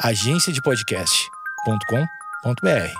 agenciadepodcast.com.br.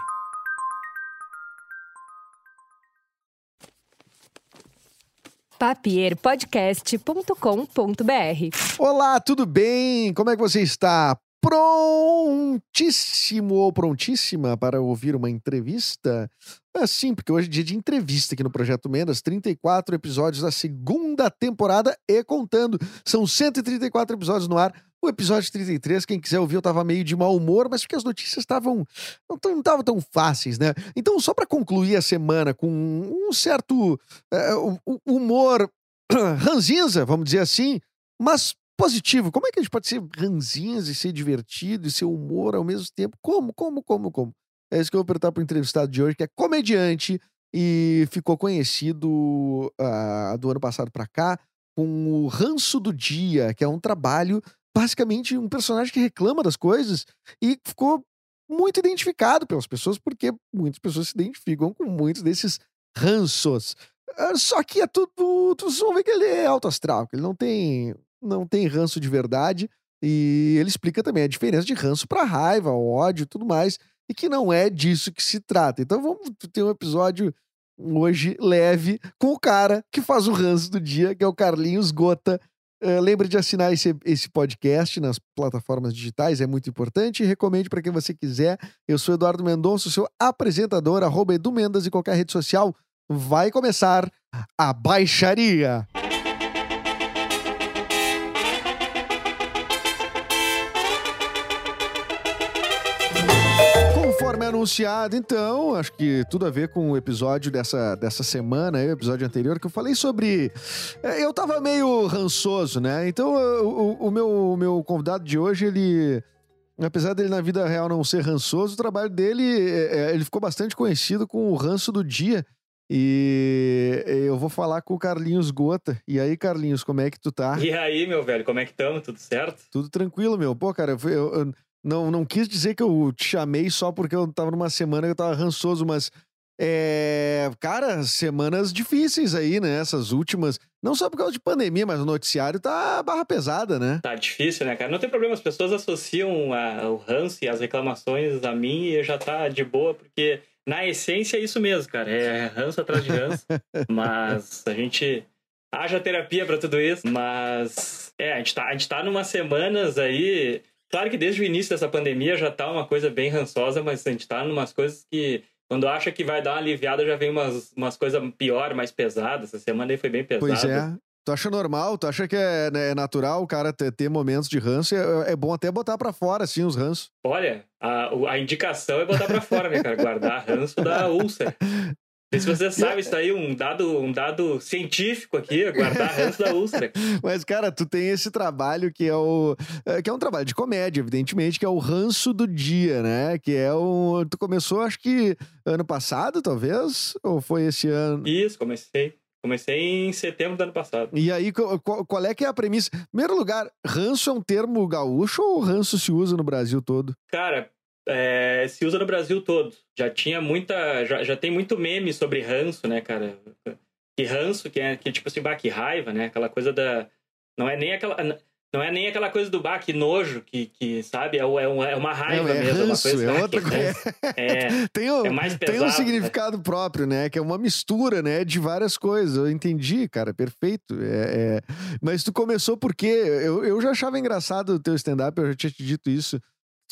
papierpodcast.com.br. Olá, tudo bem? Como é que você está? Prontíssimo ou prontíssima para ouvir uma entrevista? É sim, porque hoje é dia de entrevista aqui no Projeto Mendas, 34 episódios da segunda temporada e contando. São 134 episódios no ar. O episódio 33, quem quiser ouvir, eu tava meio de mau humor, mas porque as notícias estavam não estavam tão fáceis, né? Então, só para concluir a semana com um certo é, humor ranzinza, vamos dizer assim, mas positivo. Como é que a gente pode ser ranzinhas e ser divertido e ser humor ao mesmo tempo? Como, como, como, como? É isso que eu vou perguntar pro entrevistado de hoje, que é comediante e ficou conhecido uh, do ano passado para cá com o Ranço do Dia, que é um trabalho basicamente um personagem que reclama das coisas e ficou muito identificado pelas pessoas, porque muitas pessoas se identificam com muitos desses ranços. Ah, só que é tudo. Vocês vão ver que ele é alto astral, que ele não tem, não tem ranço de verdade. E ele explica também a diferença de ranço para raiva, ódio tudo mais. E que não é disso que se trata. Então vamos ter um episódio hoje leve com o cara que faz o ranço do dia, que é o Carlinhos Gota, Uh, lembre de assinar esse, esse podcast nas plataformas digitais, é muito importante. Recomende para quem você quiser. Eu sou Eduardo Mendonça, seu apresentador, arroba Edu Mendas em qualquer rede social. Vai começar a baixaria. Anunciado, então, acho que tudo a ver com o episódio dessa, dessa semana, o episódio anterior, que eu falei sobre. É, eu tava meio rançoso, né? Então, o, o, meu, o meu convidado de hoje, ele. Apesar dele na vida real não ser rançoso, o trabalho dele, é, é, ele ficou bastante conhecido com o ranço do dia. E eu vou falar com o Carlinhos Gota. E aí, Carlinhos, como é que tu tá? E aí, meu velho, como é que estamos? Tudo certo? Tudo tranquilo, meu. Pô, cara, eu, eu, não, não quis dizer que eu te chamei só porque eu tava numa semana que eu tava rançoso, mas. É, cara, semanas difíceis aí, né? Essas últimas. Não só por causa de pandemia, mas o noticiário tá barra pesada, né? Tá difícil, né, cara? Não tem problema, as pessoas associam a, o ranço e as reclamações a mim e já tá de boa, porque na essência é isso mesmo, cara. É ranço atrás de ranço. mas a gente. Haja terapia para tudo isso, mas. É, a gente tá, a gente tá numa semanas aí Claro que desde o início dessa pandemia já tá uma coisa bem rançosa, mas a gente tá numas coisas que quando acha que vai dar uma aliviada, já vem umas, umas coisas pior, mais pesadas. Essa semana aí foi bem pesada. Pois é. Tu acha normal? Tu acha que é, né, é natural o cara ter, ter, momentos de ranço? É, é bom até botar para fora, assim, os ranços. Olha, a, a indicação é botar para fora, né, cara? Guardar ranço da úlcera se você sabe isso aí, um dado, um dado científico aqui, guardar ranço da úlcera. Mas, cara, tu tem esse trabalho que é o. É, que é um trabalho de comédia, evidentemente, que é o ranço do dia, né? Que é o. Tu começou, acho que ano passado, talvez? Ou foi esse ano? Isso, comecei. Comecei em setembro do ano passado. E aí, qual, qual, é que é a premissa? Em primeiro lugar, ranço é um termo gaúcho ou ranço se usa no Brasil todo? Cara, é, se usa no Brasil todo. Já tinha muita. Já, já tem muito meme sobre ranço, né, cara? Que ranço, que é que, tipo assim, bah, que raiva, né? Aquela coisa da. Não é nem aquela. Não é nem aquela coisa do bah, que nojo, que, que sabe? É, é, uma, é uma raiva é, é mesmo. Ranço, uma coisa, é outra coisa. É, tem, um, é mais pesado, tem um significado né? próprio, né? Que é uma mistura, né? De várias coisas. Eu entendi, cara, perfeito. É, é... Mas tu começou porque eu, eu já achava engraçado o teu stand-up, eu já tinha te dito isso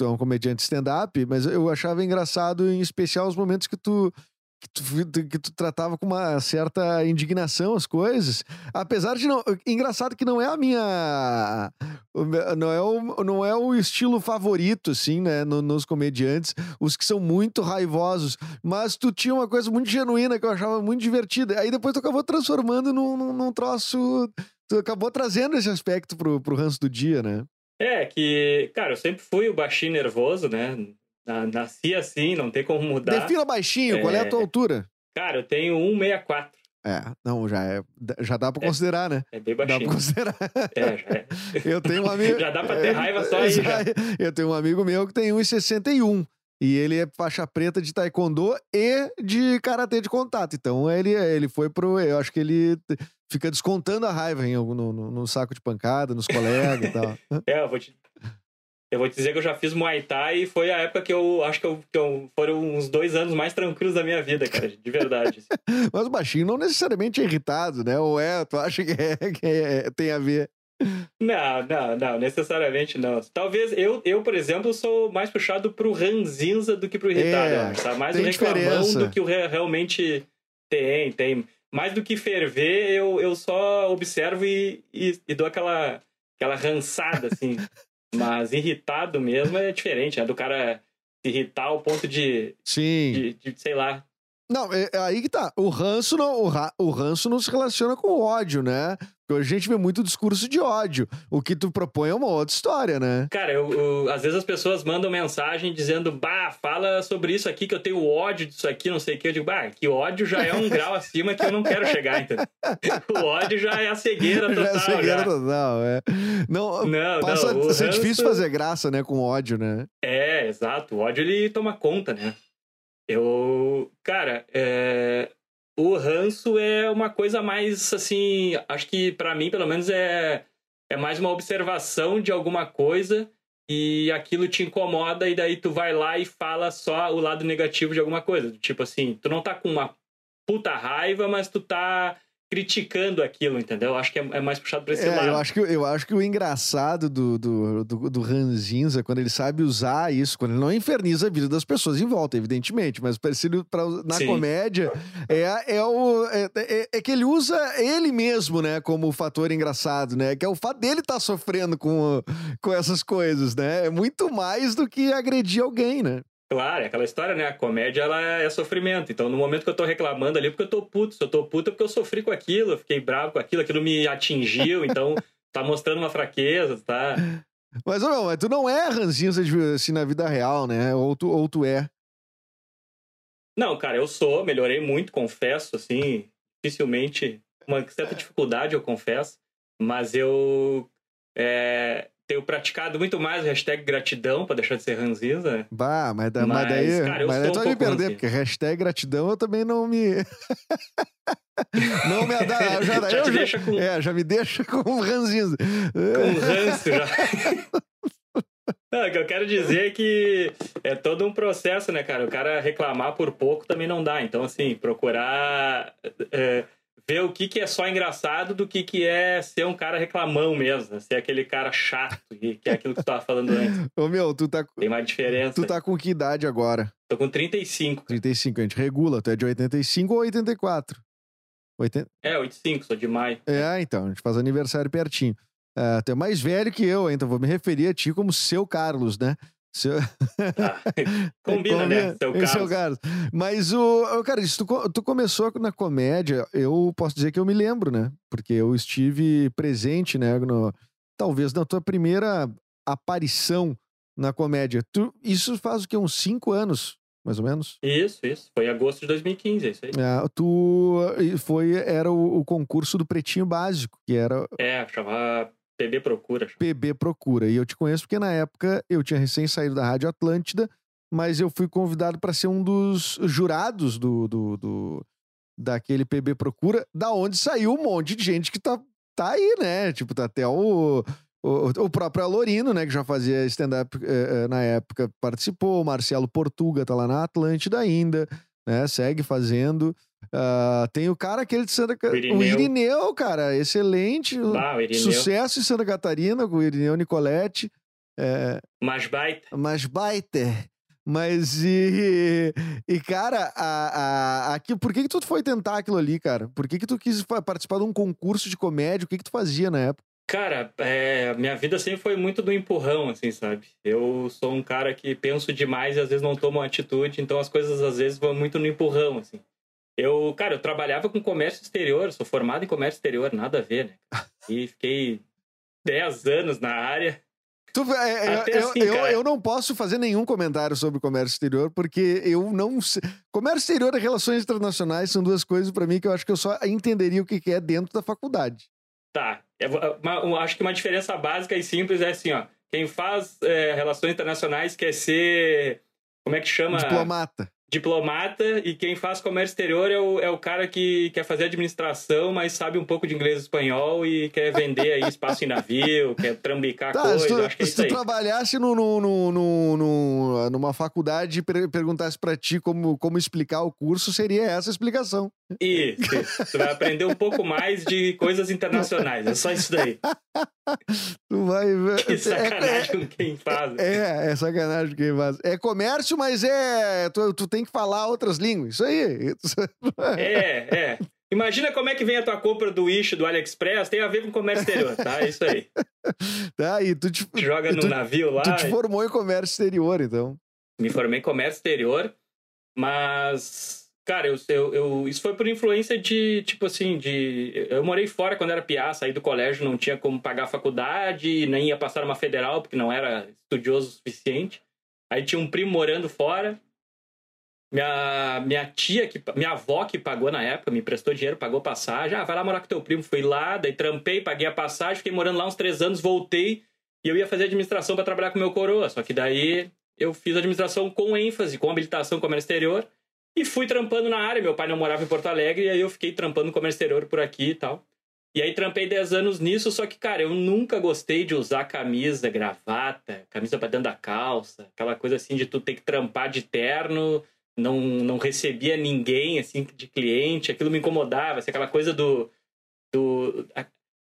tu é um comediante stand-up, mas eu achava engraçado, em especial, os momentos que tu, que tu, que tu tratava com uma certa indignação as coisas. Apesar de não. Engraçado que não é a minha. Não é o, não é o estilo favorito, assim, né? No, nos comediantes, os que são muito raivosos. Mas tu tinha uma coisa muito genuína que eu achava muito divertida. Aí depois tu acabou transformando num, num, num troço. Tu acabou trazendo esse aspecto pro, pro ranço do dia, né? É, que, cara, eu sempre fui o baixinho nervoso, né? Nasci assim, não tem como mudar. Defina baixinho, é... qual é a tua é, altura? Cara, eu tenho 1,64. É, não, já, é, já dá pra é, considerar, né? É bem baixinho. Dá pra considerar. É, já é. Eu tenho um amigo... já dá pra ter raiva só aí, já. já. Eu tenho um amigo meu que tem 1,61. E ele é faixa preta de taekwondo e de karatê de contato. Então ele, ele foi pro. Eu acho que ele fica descontando a raiva em, no, no, no saco de pancada, nos colegas e tal. É, eu vou te, eu vou te dizer que eu já fiz Muay Thai e foi a época que eu acho que, eu, que eu, foram uns dois anos mais tranquilos da minha vida, cara, de verdade. assim. Mas o baixinho não necessariamente é irritado, né? Ou é, tu acha que, é, que é, tem a ver? Não, não, não, necessariamente não. Talvez eu, eu por exemplo, sou mais puxado pro ranzinza do que pro irritado. É, tá? Mais o reclamão do que o re realmente tem, tem. Mais do que ferver, eu, eu só observo e, e, e dou aquela, aquela rançada, assim. Mas irritado mesmo é diferente, né? Do cara se irritar ao ponto de. Sim. De, de sei lá. Não, é, é, aí que tá. O ranço, não, o, ra, o ranço não se relaciona com o ódio, né? Porque a gente vê muito discurso de ódio. O que tu propõe é uma outra história, né? Cara, eu, eu, às vezes as pessoas mandam mensagem dizendo, bah, fala sobre isso aqui, que eu tenho ódio disso aqui, não sei o que. Eu digo, bah, que ódio já é um grau acima que eu não quero chegar, então. O ódio já é a cegueira total. Já é a cegueira já. total, é. Não, não passa não, a ser ranço... difícil fazer graça, né, com ódio, né? É, exato. O ódio, ele toma conta, né? Eu, cara, é, o ranço é uma coisa mais assim, acho que para mim, pelo menos, é, é mais uma observação de alguma coisa e aquilo te incomoda e daí tu vai lá e fala só o lado negativo de alguma coisa. Tipo assim, tu não tá com uma puta raiva, mas tu tá criticando aquilo, entendeu? Acho que é, é mais puxado pra esse é, lado. Eu acho, que, eu acho que o engraçado do, do, do, do Ranzinza, é quando ele sabe usar isso, quando ele não inferniza a vida das pessoas em volta, evidentemente, mas parecido pra, na Sim. comédia, é, é, o, é, é, é, que ele usa ele mesmo, né, como fator engraçado, né? Que é o fato dele estar tá sofrendo com, com essas coisas, né? É muito mais do que agredir alguém, né? Claro, é aquela história, né? A comédia, ela é sofrimento. Então, no momento que eu tô reclamando ali, é porque eu tô puto. Se eu tô puto, é porque eu sofri com aquilo, eu fiquei bravo com aquilo, aquilo me atingiu. Então, tá mostrando uma fraqueza, tá? Mas não, mas tu não é ranzinza assim na vida real, né? Ou tu, ou tu é? Não, cara, eu sou, melhorei muito, confesso, assim, dificilmente, uma certa dificuldade, eu confesso, mas eu é, tenho praticado muito mais o hashtag gratidão pra deixar de ser ranzinza. Bah, mas, da, mas, mas daí. Cara, mas daí tu vai me perder, porque hashtag gratidão eu também não me. não me adapto. Já, já, eu, já, com... é, já me deixa com ranzinza. Com ranço já. Não, o que eu quero dizer é que é todo um processo, né, cara? O cara reclamar por pouco também não dá. Então, assim, procurar. É, ver o que, que é só engraçado do que, que é ser um cara reclamão mesmo, ser aquele cara chato, que é aquilo que tu tava falando antes. Ô meu, tu tá. Tem uma diferença. Tu tá com que idade agora? Tô com 35. 35, a gente regula, tu é de 85 ou 84? 80... É, 85, sou de maio. É, então, a gente faz aniversário pertinho. É, tu é mais velho que eu, então vou me referir a ti como seu Carlos, né? Seu... Ah, combina, né? Seu Carlos. Seu Carlos. Mas, o, cara, isso, tu, tu começou na comédia, eu posso dizer que eu me lembro, né? Porque eu estive presente, né? No, talvez na tua primeira aparição na comédia. Tu, isso faz o quê? Uns cinco anos, mais ou menos? Isso, isso. Foi em agosto de 2015, é isso aí. É, tu foi, era o, o concurso do Pretinho Básico, que era... É, chamava PB Procura. PB Procura. E eu te conheço porque na época eu tinha recém saído da Rádio Atlântida, mas eu fui convidado para ser um dos jurados do, do, do, daquele PB Procura, da onde saiu um monte de gente que tá, tá aí, né? Tipo, tá até o, o, o próprio Alorino, né, que já fazia stand-up eh, eh, na época, participou. O Marcelo Portuga tá lá na Atlântida ainda, né? Segue fazendo. Uh, tem o cara aquele de Santa Catarina. O Irineu, cara, excelente. Ah, Irineu. Sucesso em Santa Catarina com o Irineu Nicoletti. É... Mais baita. Mais baita. Mas e, e cara, a, a, aqui, por que, que tu foi tentar aquilo ali, cara? Por que, que tu quis participar de um concurso de comédia? O que, que tu fazia na época? Cara, é, minha vida sempre foi muito do empurrão, assim, sabe? Eu sou um cara que penso demais e às vezes não tomo atitude, então as coisas às vezes vão muito no empurrão, assim. Eu, cara, eu trabalhava com comércio exterior, sou formado em comércio exterior, nada a ver, né? E fiquei 10 anos na área. Tu, é, é eu, assim, eu, eu, não posso fazer nenhum comentário sobre comércio exterior, porque eu não sei. Comércio exterior e relações internacionais são duas coisas para mim que eu acho que eu só entenderia o que é dentro da faculdade. Tá. Eu, acho que uma diferença básica e simples é assim, ó. Quem faz é, relações internacionais quer ser. Como é que chama? Diplomata diplomata e quem faz comércio exterior é o, é o cara que quer fazer administração, mas sabe um pouco de inglês e espanhol e quer vender aí espaço em navio, quer trambicar tá, coisa. Se tu, acho que é se tu trabalhasse no, no, no, no, numa faculdade e per perguntasse para ti como, como explicar o curso, seria essa a explicação. Isso, isso. Tu vai aprender um pouco mais de coisas internacionais. É só isso daí. Tu vai ver. Que sacanagem é, com quem faz. É, é sacanagem com quem faz. É comércio, mas é. Tu, tu tem que falar outras línguas. Isso aí. É, é. Imagina como é que vem a tua compra do Wish, do AliExpress, tem a ver com comércio exterior, tá? É isso aí. Tá, e tu te, Joga no tu, navio lá. Tu te formou em comércio exterior, então. Me formei em comércio exterior, mas Cara, eu, eu, eu, isso foi por influência de, tipo assim, de. Eu morei fora quando era piá, saí do colégio, não tinha como pagar a faculdade, nem ia passar uma federal, porque não era estudioso o suficiente. Aí tinha um primo morando fora. Minha, minha tia, que, minha avó que pagou na época, me prestou dinheiro, pagou passagem. Ah, vai lá morar com teu primo. Fui lá, daí trampei, paguei a passagem, fiquei morando lá uns três anos, voltei e eu ia fazer administração para trabalhar com meu coroa. Só que daí eu fiz administração com ênfase, com habilitação comércio exterior. E fui trampando na área. Meu pai não morava em Porto Alegre, e aí eu fiquei trampando no comércio exterior por aqui e tal. E aí trampei 10 anos nisso, só que, cara, eu nunca gostei de usar camisa, gravata, camisa pra dentro da calça, aquela coisa assim de tu ter que trampar de terno, não, não recebia ninguém, assim, de cliente, aquilo me incomodava, assim, aquela coisa do... do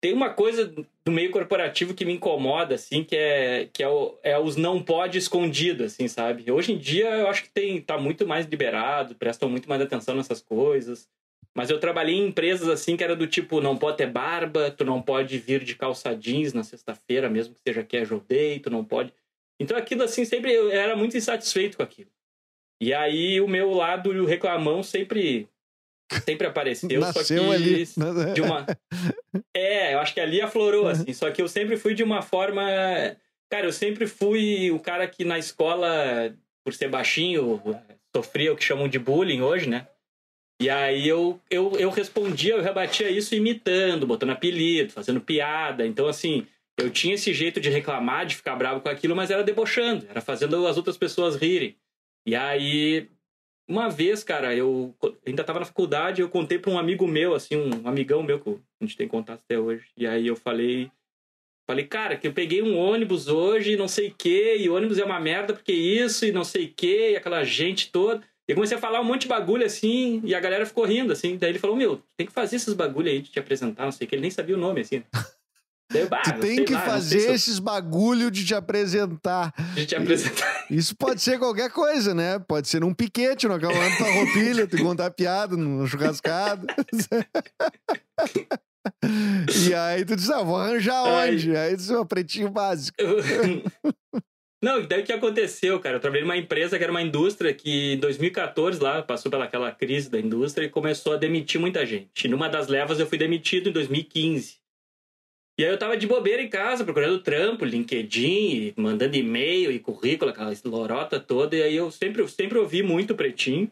tem uma coisa do meio corporativo que me incomoda, assim, que é, que é, o, é os não pode escondido, assim, sabe? Hoje em dia eu acho que tem, tá muito mais liberado, prestam muito mais atenção nessas coisas. Mas eu trabalhei em empresas assim que era do tipo, não pode ter barba, tu não pode vir de calça jeans na sexta-feira, mesmo que seja casual day, tu não pode. Então aquilo assim, sempre eu era muito insatisfeito com aquilo. E aí o meu lado reclamão sempre sempre apareceu, Nasceu só que ali. de uma É, eu acho que ali aflorou assim, só que eu sempre fui de uma forma, cara, eu sempre fui o cara que na escola por ser baixinho sofria o que chamam de bullying hoje, né? E aí eu, eu, eu respondia, eu rebatia isso imitando, botando apelido, fazendo piada. Então, assim, eu tinha esse jeito de reclamar, de ficar bravo com aquilo, mas era debochando, era fazendo as outras pessoas rirem. E aí uma vez, cara, eu ainda tava na faculdade, eu contei para um amigo meu, assim, um amigão meu que a gente tem contato até hoje. E aí eu falei, falei, cara, que eu peguei um ônibus hoje, não sei o quê, e ônibus é uma merda porque isso e não sei o quê, e aquela gente toda. E eu comecei a falar um monte de bagulho assim, e a galera ficou rindo, assim. Daí ele falou: Meu, tem que fazer esses bagulho aí de te apresentar, não sei o que. Ele nem sabia o nome, assim. Tu tem que lá, fazer esses bagulho de te apresentar. De te apresentar. Isso pode ser qualquer coisa, né? Pode ser num piquete, no acabamento da roupilha, tu contar piada numa churrascada. e aí tu diz, ah, vou arranjar Ai. onde? Aí tu diz, oh, pretinho básico. Não, daí o que aconteceu, cara? Eu trabalhei numa empresa que era uma indústria que em 2014 lá passou pelaquela crise da indústria e começou a demitir muita gente. E numa das levas eu fui demitido em 2015. E aí eu tava de bobeira em casa, procurando trampo, LinkedIn, mandando e-mail e currículo, aquela lorota toda. E aí eu sempre, sempre ouvi muito Pretinho.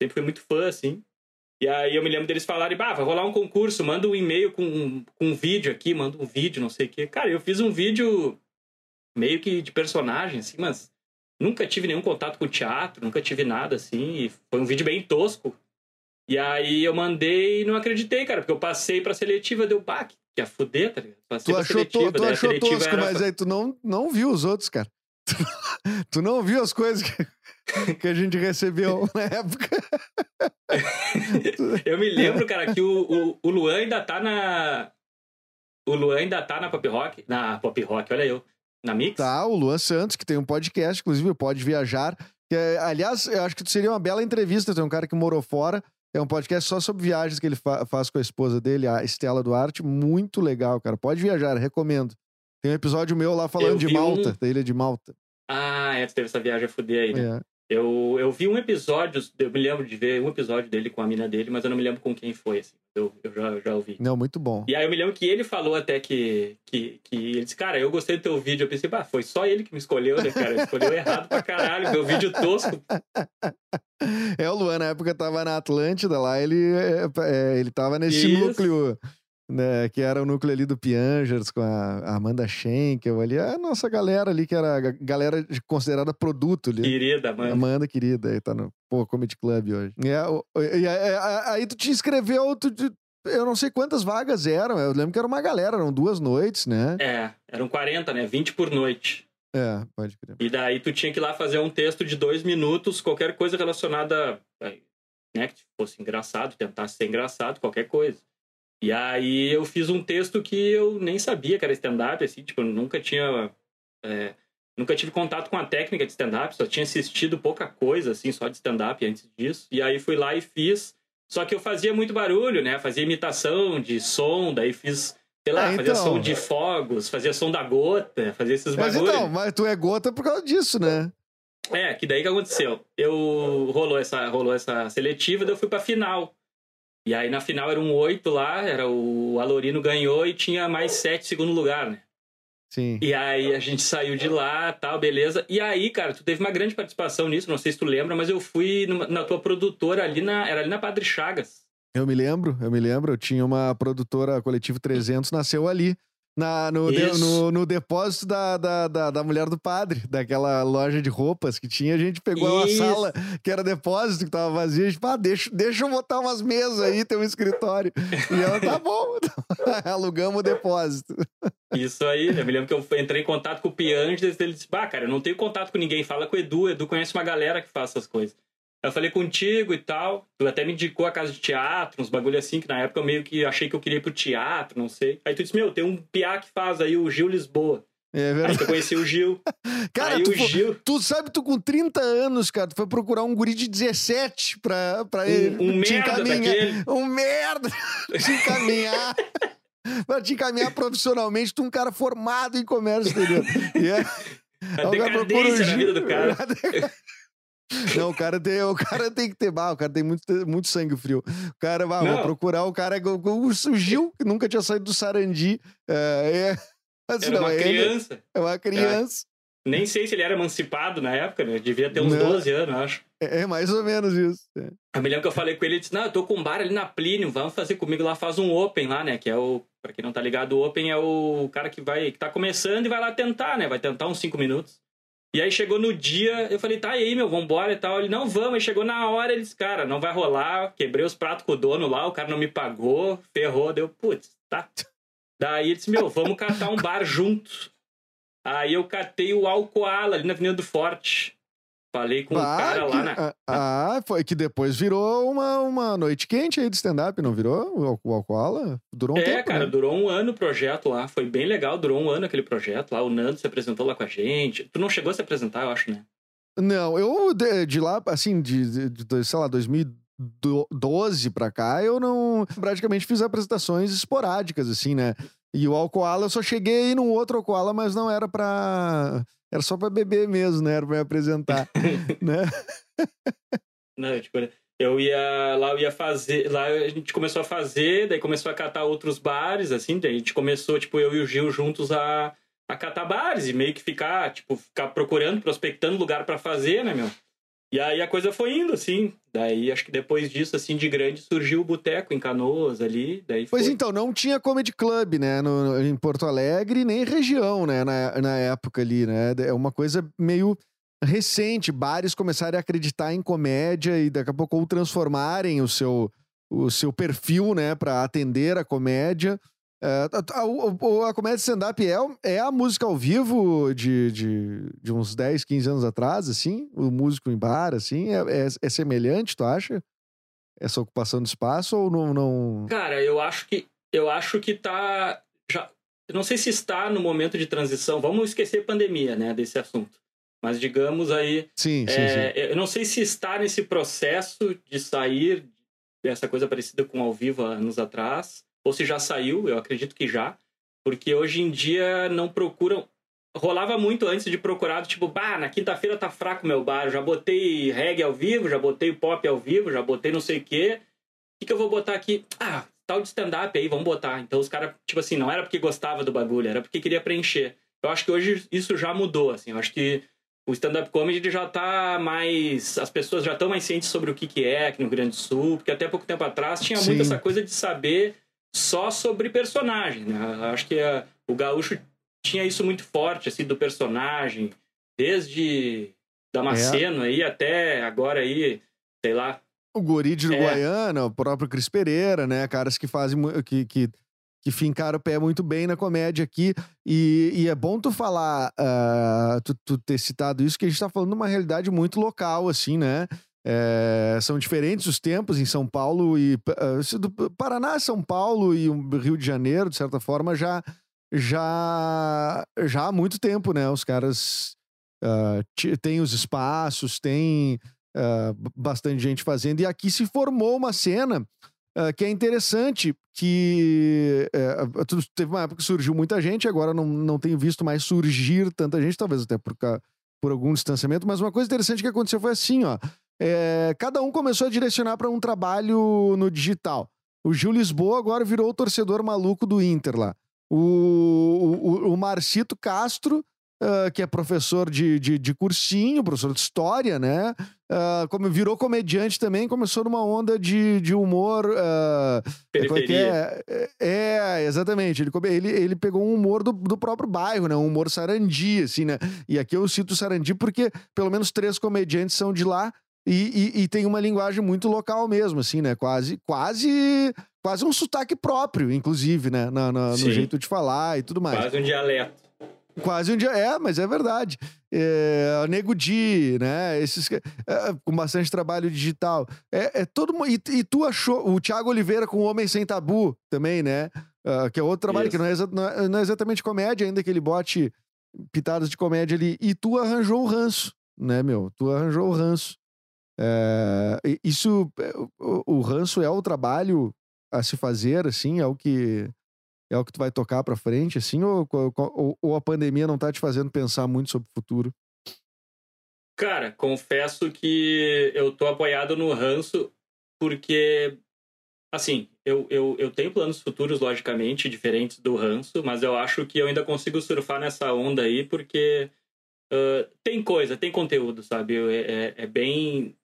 Sempre fui muito fã, assim. E aí eu me lembro deles falarem, bah, vai rolar um concurso, manda um e-mail com, com um vídeo aqui, manda um vídeo, não sei o quê. Cara, eu fiz um vídeo meio que de personagem, assim, mas nunca tive nenhum contato com teatro, nunca tive nada, assim. foi um vídeo bem tosco. E aí eu mandei e não acreditei, cara, porque eu passei pra seletiva, deu, bah, que a fuder, tá ligado? Tu achou, seletiva, to, tu achou tosco, mas aí tu não, não viu os outros, cara. tu não viu as coisas que, que a gente recebeu na época. eu me lembro, cara, que o, o, o Luan ainda tá na. O Luan ainda tá na Pop Rock. Na Pop Rock, olha eu. Na Mix? Tá, o Luan Santos, que tem um podcast, inclusive, pode viajar. Que, aliás, eu acho que seria uma bela entrevista. Tem um cara que morou fora é um podcast só sobre viagens que ele fa faz com a esposa dele, a Estela Duarte. Muito legal, cara. Pode viajar, recomendo. Tem um episódio meu lá falando de Malta, um... da ilha de Malta. Ah, é, teve essa viagem a fuder aí, né? Eu, eu vi um episódio, eu me lembro de ver um episódio dele com a mina dele, mas eu não me lembro com quem foi, assim. Eu, eu, já, já ouvi. Não, muito bom. E aí eu me lembro que ele falou até que, que, que ele disse, cara, eu gostei do teu vídeo. Eu pensei, bah, foi só ele que me escolheu, né, cara? Ele escolheu errado pra caralho, meu vídeo tosco. É, o Luan, na época, tava na Atlântida lá, ele, é, é ele tava nesse Isso. núcleo né, que era o núcleo ali do Piangers com a Amanda Schenkel ali, a nossa galera ali, que era a galera considerada produto ali. Querida, Amanda. Amanda, querida, aí tá no pô, Comedy Club hoje. É, e, é, aí tu te inscreveu, tu, eu não sei quantas vagas eram, eu lembro que era uma galera, eram duas noites, né? É, eram 40, né? 20 por noite. É, pode crer. E daí tu tinha que ir lá fazer um texto de dois minutos, qualquer coisa relacionada, né, que fosse engraçado, tentasse ser engraçado, qualquer coisa. E aí eu fiz um texto que eu nem sabia que era stand-up, assim, tipo, eu nunca tinha... É, nunca tive contato com a técnica de stand-up, só tinha assistido pouca coisa, assim, só de stand-up antes disso. E aí fui lá e fiz, só que eu fazia muito barulho, né, fazia imitação de som, daí fiz sei lá, ah, fazia som então. de fogos, fazia som da gota, fazia esses. Mas então, mas tu é gota por causa disso, né? É, que daí que aconteceu? Eu rolou essa, rolou essa seletiva, daí eu fui pra final. E aí na final era um oito lá, era o Alorino ganhou e tinha mais sete segundo lugar, né? Sim. E aí a gente saiu de lá, tal, beleza. E aí, cara, tu teve uma grande participação nisso, não sei se tu lembra, mas eu fui numa, na tua produtora ali na, era ali na Padre Chagas. Eu me lembro, eu me lembro. Eu tinha uma produtora Coletivo 300, nasceu ali. Na, no, de, no, no, depósito da, da, da, da, mulher do padre, daquela loja de roupas que tinha, a gente pegou Isso. uma sala que era depósito, que tava vazia, a gente, ah, deixa, deixa eu botar umas mesas aí, tem um escritório. E ela, tá bom, alugamos o depósito. Isso aí, eu me lembro que eu entrei em contato com o Pianges, ele disse, bah, cara, eu não tenho contato com ninguém, fala com o Edu, Edu conhece uma galera que faz essas coisas. Eu falei contigo e tal. Tu até me indicou a casa de teatro, uns bagulho assim, que na época eu meio que achei que eu queria ir pro teatro, não sei. Aí tu disse, meu, tem um piá que faz aí, o Gil Lisboa. É verdade. Aí eu conheci o Gil. Cara, aí tu, o Gil... tu sabe, tu com 30 anos, cara, tu foi procurar um guri de 17 pra, pra ele. Um, um merda daquele. Um merda te encaminhar. pra te encaminhar profissionalmente, tu é um cara formado em comércio exterior. Yeah. A decadência na vida do cara. Não, o cara tem, o cara tem que ter. Ah, o cara tem muito, muito sangue frio. O cara vai vou procurar o cara. O, o Gil, que nunca tinha saído do Sarandi. É, é, assim, era não, uma é criança. é uma criança. É. Nem sei se ele era emancipado na época, né? Devia ter uns não. 12 anos, acho. É, é, mais ou menos isso. É. Eu me lembro que eu falei com ele, ele disse, não, eu tô com um bar ali na Plínio, vamos fazer comigo lá, faz um Open lá, né? Que é o, pra quem não tá ligado, o Open é o cara que vai, que tá começando e vai lá tentar, né? Vai tentar uns 5 minutos. E aí chegou no dia, eu falei, tá, aí, meu, vambora e tal. Ele, não, vamos. Aí chegou na hora, ele disse, cara, não vai rolar. Quebrei os pratos com o dono lá, o cara não me pagou, ferrou. Deu, putz, tá. Daí ele disse, meu, vamos catar um bar juntos. Aí eu catei o Alcoala ali na Avenida do Forte. Falei com o ah, cara que, lá na. Ah, foi que depois virou uma, uma noite quente aí de stand-up, não virou? O Alcoala? Durou um é, tempo. É, cara, né? durou um ano o projeto lá. Foi bem legal, durou um ano aquele projeto lá. O Nando se apresentou lá com a gente. Tu não chegou a se apresentar, eu acho, né? Não, eu de, de lá, assim, de, de, de, sei lá, 2012 pra cá, eu não. Praticamente fiz apresentações esporádicas, assim, né? E o Alcoala, eu só cheguei aí num outro Alcoala, mas não era pra era só pra beber mesmo, né? Era pra me apresentar, né? Não, tipo, eu ia lá, eu ia fazer, lá a gente começou a fazer, daí começou a catar outros bares, assim, daí a gente começou, tipo, eu e o Gil juntos a, a catar bares e meio que ficar, tipo, ficar procurando, prospectando lugar para fazer, né, meu? E aí a coisa foi indo, assim. Daí, acho que depois disso, assim, de grande, surgiu o Boteco em Canoas ali. Daí pois então, não tinha Comedy Club, né? No, em Porto Alegre, nem região, né? Na, na época ali, né? É uma coisa meio recente. Bares começarem a acreditar em comédia e daqui a pouco ou transformarem o seu, o seu perfil, né? Pra atender a comédia. É, a, a, a, comédia stand-up é, é a música ao vivo de, de, de, uns 10, 15 anos atrás, assim? O músico em bar, assim? É, é, é, semelhante, tu acha? Essa ocupação de espaço ou não, não... Cara, eu acho que eu acho que tá. Já, eu não sei se está no momento de transição. Vamos esquecer pandemia, né, desse assunto. Mas digamos aí. Sim, sim, é, sim. Eu não sei se está nesse processo de sair dessa coisa parecida com ao vivo anos atrás ou se já saiu, eu acredito que já, porque hoje em dia não procuram. Rolava muito antes de procurar, tipo, bah, na quinta-feira tá fraco meu bar, já botei reggae ao vivo, já botei pop ao vivo, já botei não sei o quê. O que, que eu vou botar aqui? Ah, tal de stand-up aí, vamos botar. Então os caras, tipo assim, não era porque gostava do bagulho, era porque queria preencher. Eu acho que hoje isso já mudou, assim. Eu acho que o stand-up comedy já tá mais. As pessoas já estão mais cientes sobre o que, que é aqui no Rio Grande do Sul, porque até pouco tempo atrás tinha Sim. muito essa coisa de saber só sobre personagem, né? Acho que a, o gaúcho tinha isso muito forte, assim, do personagem, desde Damasceno é. aí até agora aí, sei lá. O Gori de Uruguaiana, é. o próprio Cris Pereira, né? Caras que fazem, que, que, que fincaram o pé muito bem na comédia aqui. E, e é bom tu falar, uh, tu, tu, ter citado isso, que a gente tá falando de uma realidade muito local, assim, né? É, são diferentes os tempos em São Paulo e uh, do Paraná, São Paulo e Rio de Janeiro, de certa forma, já já já há muito tempo, né? Os caras uh, têm os espaços, tem uh, bastante gente fazendo e aqui se formou uma cena que é interessante, que teve uma época que surgiu muita gente, agora não, não tenho visto mais surgir tanta gente, talvez até por, por algum distanciamento, mas uma coisa interessante que aconteceu foi assim, ó é, cada um começou a direcionar para um trabalho no digital. O Gil Lisboa agora virou o torcedor maluco do Inter lá. O, o, o Marcito Castro, uh, que é professor de, de, de, cursinho, professor de história, né? Uh, como virou comediante também, começou numa onda de, de humor. Uh, Periferia. É, é, exatamente. Ele, ele, ele pegou um humor do, do próprio bairro, né? Um humor sarandi, assim, né? E aqui eu cito sarandi porque pelo menos três comediantes são de lá. E, e, e, tem uma linguagem muito local mesmo, assim, né? Quase, quase, quase um sotaque próprio, inclusive, né? Na, na, no jeito de falar e tudo mais. Quase um dialeto. Quase um dia, é, mas é verdade. É, Nego Di, né? Esses é, com bastante trabalho digital. É, é todo e, e tu achou o Thiago Oliveira com o Homem Sem Tabu também, né? Uh, que é outro trabalho Isso. que não é, não é, não, é, exatamente comédia, ainda que ele bote pitadas de comédia ali. E tu arranjou o ranço, né, meu? Tu arranjou o ranço. É, isso, eh, o, o ranço é o trabalho a se fazer, assim, é o que é o que tu vai tocar para frente, assim, ou, ou, ou, a pandemia não tá te fazendo pensar muito sobre o futuro? Cara, confesso que eu tô apoiado no ranço porque, assim, eu, eu, eu tenho planos futuros, logicamente, diferentes do ranço, mas eu acho que eu ainda consigo surfar nessa onda aí porque uh, tem coisa, tem conteúdo, sabe? É, é, é bem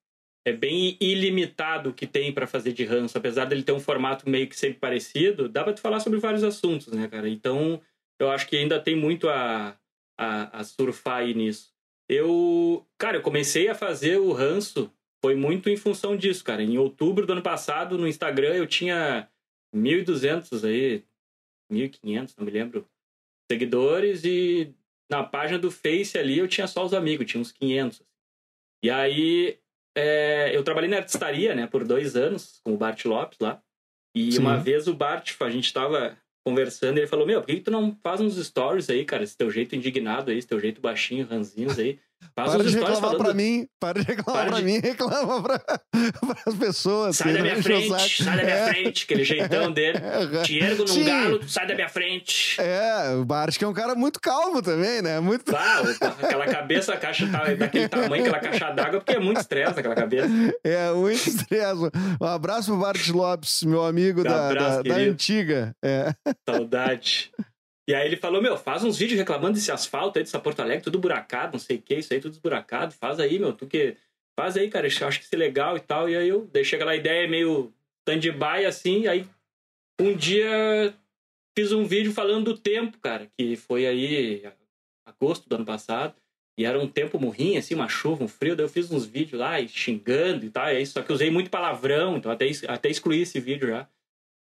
é bem ilimitado o que tem para fazer de ranço, apesar dele ter um formato meio que sempre parecido, dá para tu falar sobre vários assuntos, né, cara? Então, eu acho que ainda tem muito a, a, a surfar aí nisso. Eu, cara, eu comecei a fazer o ranço foi muito em função disso, cara. Em outubro do ano passado, no Instagram, eu tinha 1.200 aí, 1.500, não me lembro, seguidores e na página do Face ali eu tinha só os amigos, tinha uns 500. E aí é, eu trabalhei na artistaria, né, por dois anos, com o Bart Lopes lá. E Sim. uma vez o Bart, a gente tava conversando, ele falou, meu, por que, tu não faz uns stories aí, cara? Esse teu jeito indignado aí, esse teu jeito baixinho, ranzinhos aí. Faz para de reclamar falando... pra mim, para de reclamar para pra de... mim, reclama pra, as pessoas. Sai da minha frente, sai da minha é. frente, aquele jeitão dele. Te ergo num Sim. galo, sai da minha frente. É, o Bart que é um cara muito calmo também, né? Muito... Ah, aquela cabeça, a caixa tá daquele tamanho, aquela caixa d'água, porque é muito estresse aquela cabeça. É, muito estresse. Um abraço pro Bart Lopes, meu amigo da, abraço, da, da, antiga. É. Saudade. E aí ele falou, meu, faz uns vídeos reclamando desse asfalto aí, dessa Porto Alegre, tudo buracado, não sei o que, isso aí tudo esburacado, faz aí, meu, tu que... Faz aí, cara, eu acho que isso é legal e tal. E aí eu deixei aquela ideia meio stand-by, assim, aí um dia fiz um vídeo falando do tempo, cara, que foi aí agosto do ano passado, e era um tempo morrinho, assim, uma chuva, um frio, daí eu fiz uns vídeos lá, xingando e tal, e aí, só que usei muito palavrão, então até, até excluí esse vídeo já.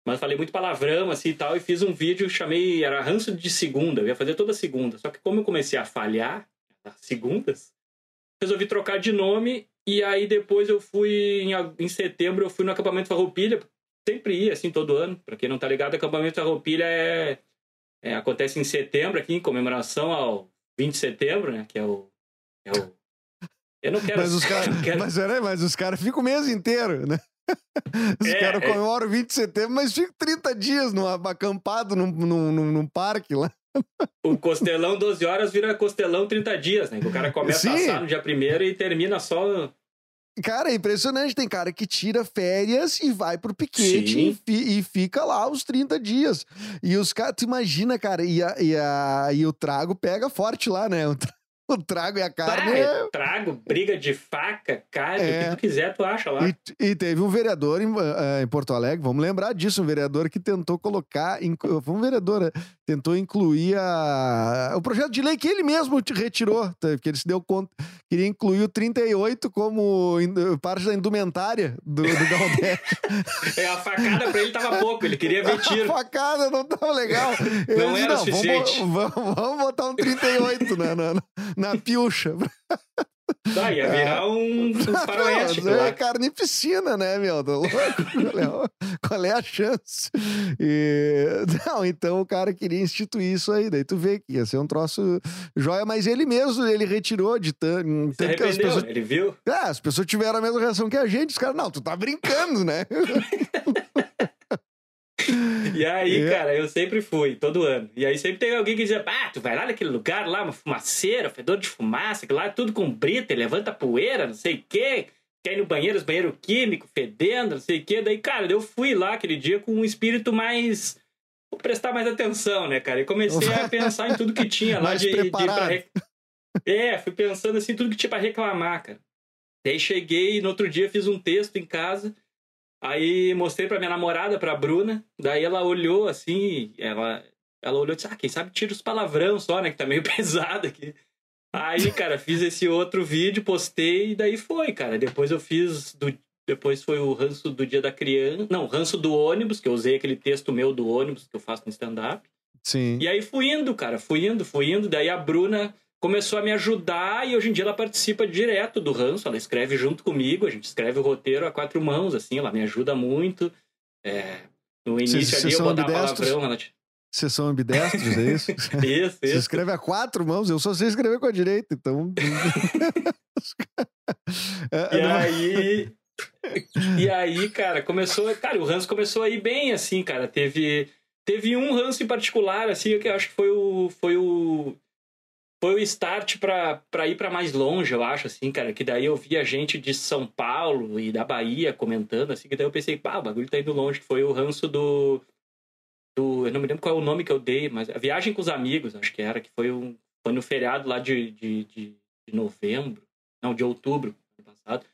Mas falei muito palavrão, assim e tal, e fiz um vídeo, chamei, era ranço de segunda, eu ia fazer toda segunda. Só que como eu comecei a falhar nas segundas, resolvi trocar de nome, e aí depois eu fui, em, em setembro, eu fui no acampamento Farroupilha, sempre ia, assim, todo ano. Pra quem não tá ligado, acampamento Farroupilha é, é, acontece em setembro, aqui, em comemoração ao 20 de setembro, né, que é o... É o eu não quero... Mas os caras quero... mas, mas os caras ficam o mês inteiro, né? Os é, caras é. comemoram 20 de setembro, mas ficam 30 dias no, acampado num, num, num, num parque lá. O costelão 12 horas vira costelão 30 dias, né? O cara começa Sim. a assar no dia primeiro e termina só. Cara, é impressionante. Tem cara que tira férias e vai pro piquete e, e, fica lá os 30 dias. E os caras, tu imagina, cara, e, a, e, a, e o trago pega forte lá, né? O, o trago e a Ah, carne. é é- trago, briga de faca, carne, o É. que tu quiser, tu acha lá. E, e teve um vereador em, eh, em Porto Alegre, vamos lembrar disso, um vereador que tentou colocar, foi um vereador, né? tentou incluir a, o projeto de lei que ele mesmo retirou, tá? que ele se deu conta, queria incluir o 38 como in- parte da indumentária do, do Galdério. É, a facada pra ele tava pouco, ele queria ver a tiro. facada não tava legal. Ele Não disse, era o vamos, suficiente." bo- vamos, vamos botar um 38 na, na, na, pilcha. Ah, ia virar um, um faroeste Não, é carnificina, né, meu? Tá louco? Qual é- Qual é a chance? E- Não, então o cara queria instituir isso aí. Daí tu vê que ia ser um troço joia, mas ele mesmo, ele retirou de tanto que as pessoas. ele viu? Ah, as pessoas tiveram a mesma reação que a gente. Os caras, não, tu tá brincando, né? E aí, É. cara, eu sempre fui, todo ano. E aí sempre tem alguém que dizia, ah, tu vai lá naquele lugar lá, uma fumaceira, fedor de fumaça, que lá é tudo com brita, levanta poeira, não sei o quê. Quer ir no banheiro, os banheiros químicos, fedendo, não sei o quê. Daí, cara, eu fui lá aquele dia com um espírito mais... Vou prestar mais atenção, né, cara? E comecei a pensar em tudo que tinha lá Mais de, de pra É, fui pensando assim, tudo que tinha pra reclamar, cara. Daí cheguei no outro dia fiz um texto em casa. Aí mostrei pra minha namorada, pra Bruna. Daí ela olhou assim, ela, ela olhou e disse: Ah, quem sabe tira os palavrão só, né? Que tá meio pesado aqui. Aí, cara, fiz esse outro vídeo, postei e daí foi, cara. Depois eu fiz. Do, depois foi o ranço do dia da criança. Não, ranço do ônibus, que eu usei aquele texto meu do ônibus que eu faço no stand-up. Sim. E aí fui indo, cara, fui indo, fui indo. Daí a Bruna começou a me ajudar e hoje em dia ela participa direto do ranço. Ela escreve junto comigo, a gente escreve o roteiro a quatro mãos, assim, ela me ajuda muito. É, no início Vocês- ali eu botava palavrão, ela... Vocês são ambidestros, é isso? Isso, Você isso. escreve a quatro mãos, eu só sei escrever com a direita, então. É, E não- aí. E aí, cara, começou. Cara, o ranço começou a ir bem, assim, cara. Teve. Teve um ranço em particular, assim, que eu acho que foi o. Foi o. Foi o start pra ir pra mais longe, eu acho, assim, cara. Que daí eu via gente de São Paulo e da Bahia comentando, assim, que daí eu pensei, pá, o bagulho tá indo longe. Foi o ranço do. do eu não me lembro qual é o nome que eu dei, mas a Viagem com os Amigos, acho que era, que foi um. Foi no feriado lá de, de, de, de novembro. Não, de outubro, ano passado.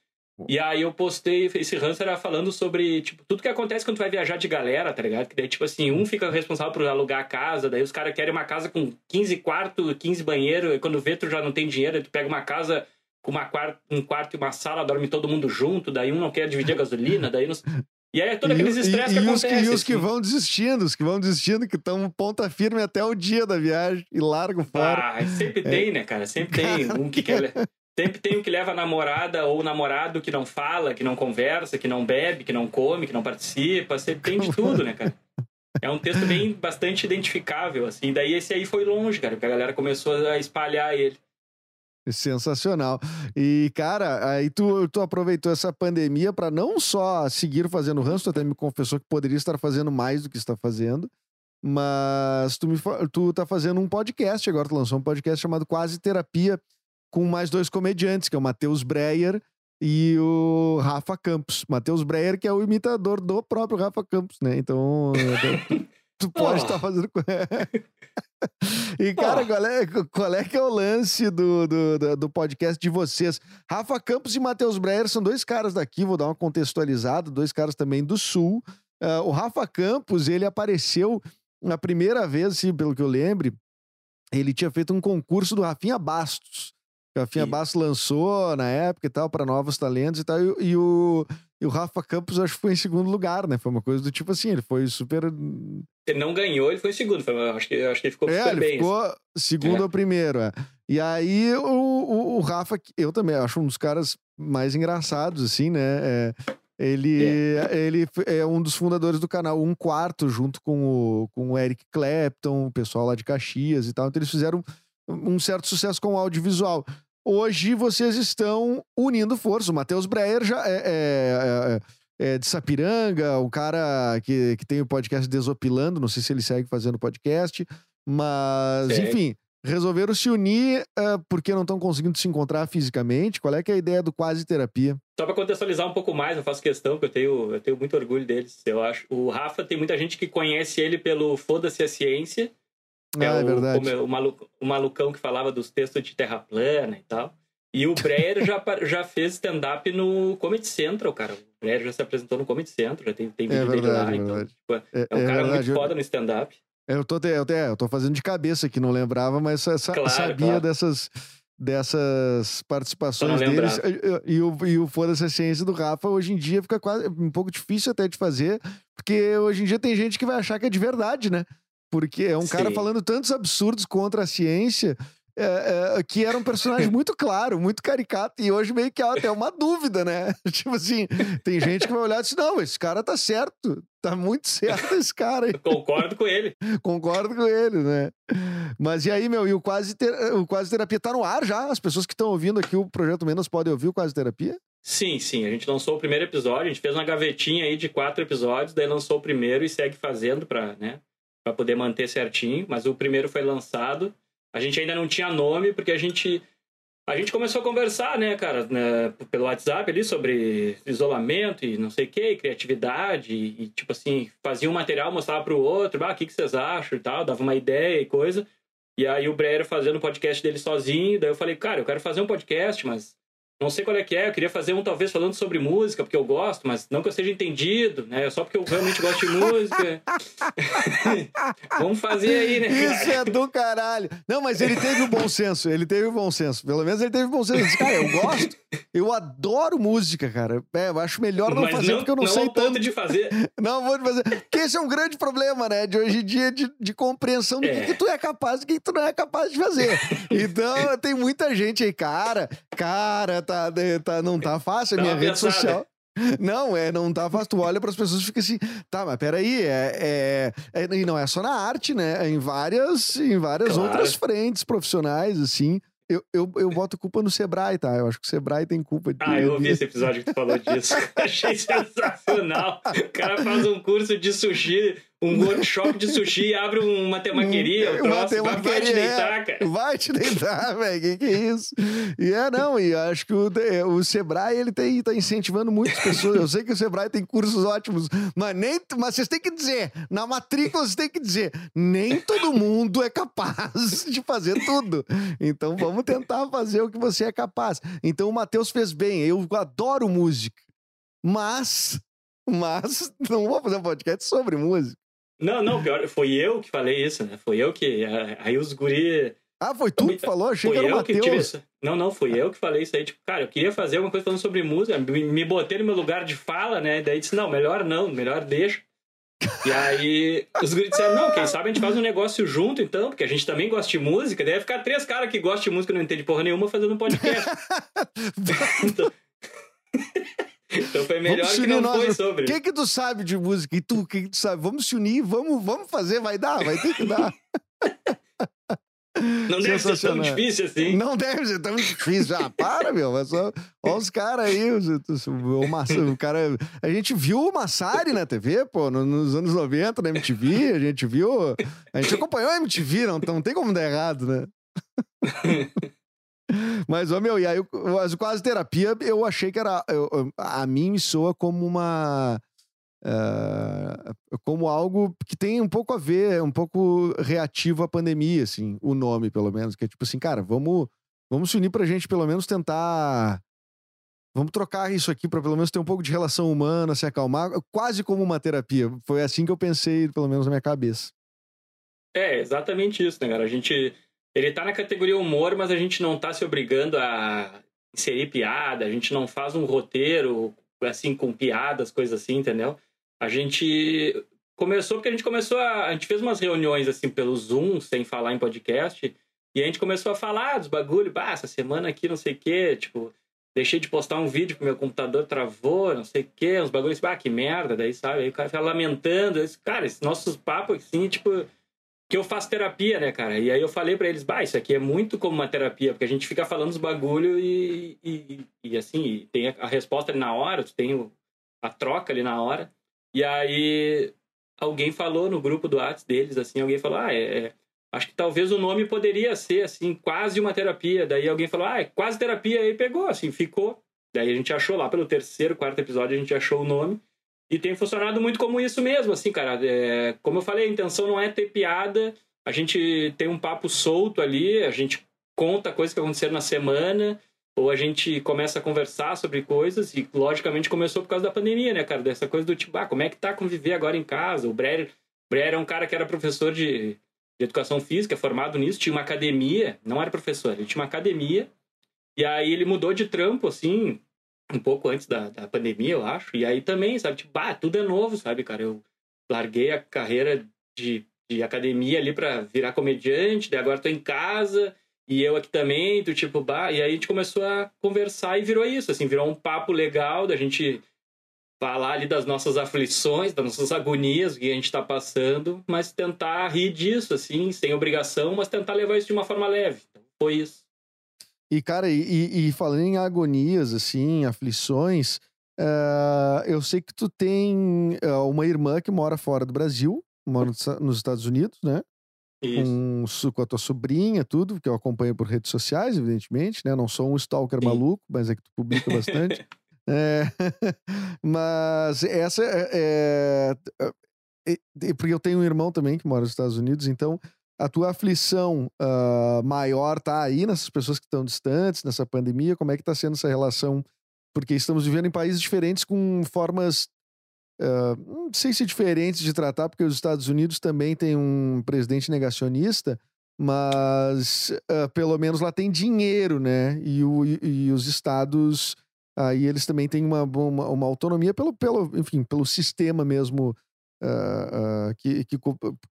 E aí eu postei, esse era falando sobre, tipo, tudo que acontece quando tu vai viajar de galera, tá ligado? Que daí, tipo assim, um fica responsável por alugar a casa, daí os caras querem uma casa com 15 quartos, 15 banheiros, e quando vê tu já não tem dinheiro, tu pega uma casa com uma quarto, um quarto e uma sala, dorme todo mundo junto, daí um não quer dividir a gasolina, daí não... E aí é todo aqueles E- estresse que os acontece. que, e os que assim. vão desistindo, os que vão desistindo, que estão ponta firme até o dia da viagem e largam fora. Ah, sempre tem, né, cara? Sempre tem um que quer. Sempre tem um que leva a namorada ou o namorado que não fala, que não conversa, que não bebe, que não come, que não participa. Sempre tem de tudo, né, cara? É um texto bem bastante identificável, assim. Daí esse aí foi longe, cara, porque a galera começou a espalhar ele. Sensacional. E, cara, aí tu, tu aproveitou essa pandemia para não só seguir fazendo ranço, tu até me confessou que poderia estar fazendo mais do que está fazendo, mas tu, me, tu tá fazendo um podcast agora, tu lançou um podcast chamado Quase Terapia, com mais dois comediantes, que é o Matheus Breyer e o Rafa Campos. Matheus Breyer, que é o imitador do próprio Rafa Campos, né? Então, tu, tu pode Oh. estar fazendo... E, cara, Oh. qual é, qual é que é o lance do, do, do- podcast de vocês? Rafa Campos e Matheus Breyer são dois caras daqui, vou dar uma contextualizada, dois caras também do Sul. Ah, o Rafa Campos, ele apareceu na primeira vez, assim, pelo que eu lembre, ele tinha feito um concurso do Rafinha Bastos. Rafinha. Bastos lançou na época e tal, para novos talentos e tal, e, e o, e o Rafa Campos acho que foi em segundo lugar, né? Foi uma coisa do tipo assim, ele foi super Ele não ganhou, ele foi segundo. Foi, eu acho que, acho que ele ficou é, super ele bem. assim. ficou segundo É. ou primeiro, é. E aí o, o, o Rafa, eu também acho um dos caras mais engraçados, assim, né? É, ele, ele f- é um dos fundadores do canal Um Quarto, junto com o, com o Eric Clapton, o pessoal lá de Caxias e tal. Então eles fizeram um certo sucesso com o audiovisual. Hoje vocês estão unindo forças. O Matheus Breyer já é, é- é- é de Sapiranga, o cara que, que tem o podcast Desopilando, não sei se ele segue fazendo podcast, mas, enfim, resolveram se unir ah, porque não estão conseguindo se encontrar fisicamente. Qual é que é a ideia do quase terapia? Só para contextualizar um pouco mais, eu faço questão, que eu tenho, eu tenho muito orgulho deles, eu acho. O Rafa tem muita gente que conhece ele pelo Foda-se a Ciência, Ah, é o, verdade. como é o, maluco- o malucão que falava dos textos de terra plana e tal. E o Breyer já, já fez stand-up no Comedy Central, cara. O Breyer já se apresentou no Comedy Central, já tem, tem É vídeo dele verdade, lá. é Então, tipo, É, é um é cara verdade. muito foda no stand-up. Eu tô, te- eu, te- eu tô fazendo de cabeça aqui, não lembrava, mas Claro, sabia claro. dessas, dessas participações deles. E, e o, e o Foda-se a Ciência do Rafa, hoje em dia, fica quase um pouco difícil até de fazer, porque hoje em dia tem gente que vai achar que é de verdade, né? Porque é um cara Sim. falando tantos absurdos contra a ciência. é, é, que era um personagem muito claro, muito caricato, e hoje meio que há até uma dúvida, né? tipo assim, tem gente que vai olhar e dizer: não, esse cara tá certo, tá muito certo esse cara. Concordo com ele. Concordo com ele, né? Mas e aí, meu, e o Quase, Ter- o Quase Terapia tá no ar já? As pessoas que estão ouvindo aqui o Projeto Menos podem ouvir o Quase Terapia? Sim, sim. A gente lançou o primeiro episódio, a gente fez uma gavetinha aí de quatro episódios, daí lançou o primeiro e segue fazendo pra, né, pra poder manter certinho. Mas o primeiro foi lançado. A gente ainda não tinha nome, porque a gente. A gente começou a conversar, né, cara, né, pelo WhatsApp ali sobre isolamento e não sei o que, criatividade, e, e, tipo assim, fazia um material, mostrava pro outro, ah, o que, que vocês acham e tal, dava uma ideia e coisa. E aí o Breyer fazendo o podcast dele sozinho, daí eu falei, cara, eu quero fazer um podcast, mas não sei qual é que é, eu queria fazer um talvez falando sobre música, porque eu gosto, mas não que eu seja entendido, né? Só porque eu realmente gosto de música. Vamos fazer aí, né? Isso é do caralho. Não, mas ele teve o bom senso, ele teve o bom senso. Pelo menos ele teve o bom senso. Ele disse, cara, eu gosto, eu adoro música, cara. É, eu acho melhor não mas fazer não, porque eu não, não sei ponto tanto. de fazer. Não vou fazer. Porque esse é um grande problema, né? De hoje em dia, de, de compreensão do que, É. que tu é capaz e do que, que tu não é capaz de fazer. Então, tem muita gente aí, cara, cara, tá, tá, não tá fácil a minha rede pensada. social. Não, é, não tá fácil. Tu olha pras pessoas e fica assim, tá, mas peraí, é, é, é, e não é só na arte, né? É em várias, em várias Claro. outras frentes profissionais, assim. Eu, eu, eu boto culpa no Sebrae, tá? Eu acho que o Sebrae tem culpa de Ah, eu ouvi esse episódio que tu falou disso. Achei sensacional. O cara faz um curso de sushi, um workshop de sushi, abre uma temaqueria, um Uma troço, vai- vai te temaqueria, deitar, é. cara. Vai te deitar, velho. Que que é isso? E é, não, e acho que o, é, o Sebrae, ele tem, tá incentivando muitas pessoas. Eu sei que o Sebrae tem cursos ótimos, mas nem, mas vocês têm que dizer, na matrícula vocês têm que dizer, nem todo mundo é capaz de fazer tudo. Então vamos tentar fazer o que você é capaz. Então o Matheus fez bem, eu adoro música, mas, mas não vou fazer um podcast sobre música. Não, não, pior, foi eu que falei isso, né? Foi eu que. Aí os guri. Ah, foi tu que falou? Achei Foi que era eu que tive essa... Não, não, fui eu que falei isso aí. Tipo, cara, eu queria fazer alguma coisa falando sobre música. Me, me botei no meu lugar de fala, né? Daí disse, não, melhor não, melhor deixa. E aí os guris disseram, não, quem sabe a gente faz um negócio junto, então, porque a gente também gosta de música. Daí ficar três caras que gostam de música e não entendem porra nenhuma fazendo um podcast. então... então foi melhor que não nós. foi sobre. O que que tu sabe de música? E tu, o que que tu sabe? Vamos se unir, vamos, vamos fazer, vai dar, vai ter que dar. Não deve ser tão difícil assim. Não deve ser tão difícil. Ah, para, meu. Mas só, olha os caras aí. os- os- O, Massa- o cara, a gente viu o Massari na TV, pô, no- nos anos 90, na MTV. A gente viu. A gente acompanhou a MTV, não, não tem como dar errado, né? Mas, ô meu, e aí, mas quase terapia, eu achei que era. eu- a mim me soa como uma. ah, como algo que tem um pouco a ver, um pouco reativo à pandemia, assim, o nome, pelo menos. Que é tipo assim, cara, vamos, vamos se unir pra gente, pelo menos, tentar. Vamos trocar isso aqui pra pelo menos ter um pouco de relação humana, se acalmar, quase como uma terapia. Foi assim que eu pensei, pelo menos na minha cabeça. É, exatamente isso, né, cara? A gente. Ele tá na categoria humor, mas a gente não tá se obrigando a inserir piada, a gente não faz um roteiro, assim, com piadas, coisas assim, entendeu? A gente começou porque a gente começou a. A gente fez umas reuniões, assim, pelo Zoom, sem falar em podcast, e a gente começou a falar dos bagulho, bah, essa semana aqui, não sei o quê, tipo. Deixei de postar um vídeo porque meu computador travou, não sei o quê, uns bagulhos, ah, que merda, daí, sabe? Aí o cara fica lamentando. Esse, cara, esses nossos papos, assim, tipo, que eu faço terapia, né, cara? E aí eu falei pra eles, bah, isso aqui é muito como uma terapia, porque a gente fica falando os bagulho e, e, e assim, e tem a, resposta ali na hora, tu tem a troca ali na hora. E aí alguém falou no grupo do Whats deles, assim, alguém falou, ah, é, é, acho que talvez o nome poderia ser, assim, quase uma terapia. Daí alguém falou, ah, é quase terapia, aí pegou, assim, ficou. Daí a gente achou lá pelo terceiro, quarto episódio, a gente achou o nome. E tem funcionado muito como isso mesmo, assim, cara. É, como eu falei, a intenção não é ter piada, a gente tem um papo solto ali, a gente conta coisas que aconteceram na semana, ou a gente começa a conversar sobre coisas, e logicamente começou por causa da pandemia, né, cara? Dessa coisa do tipo, ah, como é que tá conviver agora em casa? O Breyer, Breyer é um cara que era professor de, de educação física, formado nisso, tinha uma academia, não era professor, ele tinha uma academia, e aí ele mudou de trampo, assim, um pouco antes da, da pandemia, eu acho, e aí também, sabe, tipo, ah, tudo é novo, sabe, cara? Eu larguei a carreira de, de academia ali para virar comediante, daí agora tô em casa e eu aqui também, do tipo, bah, e aí a gente começou a conversar e virou isso, assim, virou um papo legal da gente falar ali das nossas aflições, das nossas agonias que a gente está passando, mas tentar rir disso, assim, sem obrigação, mas tentar levar isso de uma forma leve. Então, foi isso. E, cara, e, e falando em agonias, assim, aflições, uh, eu sei que tu tem uh, uma irmã que mora fora do Brasil, mora nos Estados Unidos, né? Com, com, a tua sobrinha, tudo, que eu acompanho por redes sociais, evidentemente, né? Não sou um stalker Sim. maluco, mas é que tu publica bastante. é, mas essa é, é, é, Porque eu tenho um irmão também que mora nos Estados Unidos, então a tua aflição uh, maior tá aí nessas pessoas que estão distantes, nessa pandemia? Como é que tá sendo essa relação? Porque estamos vivendo em países diferentes com formas Uh, não sei se diferentes de tratar, porque os Estados Unidos também tem um presidente negacionista, mas uh, pelo menos lá tem dinheiro, né? E, o, e, e os estados aí eles também têm uma, uma, uma, autonomia pelo, pelo, enfim, pelo sistema mesmo uh, que, que,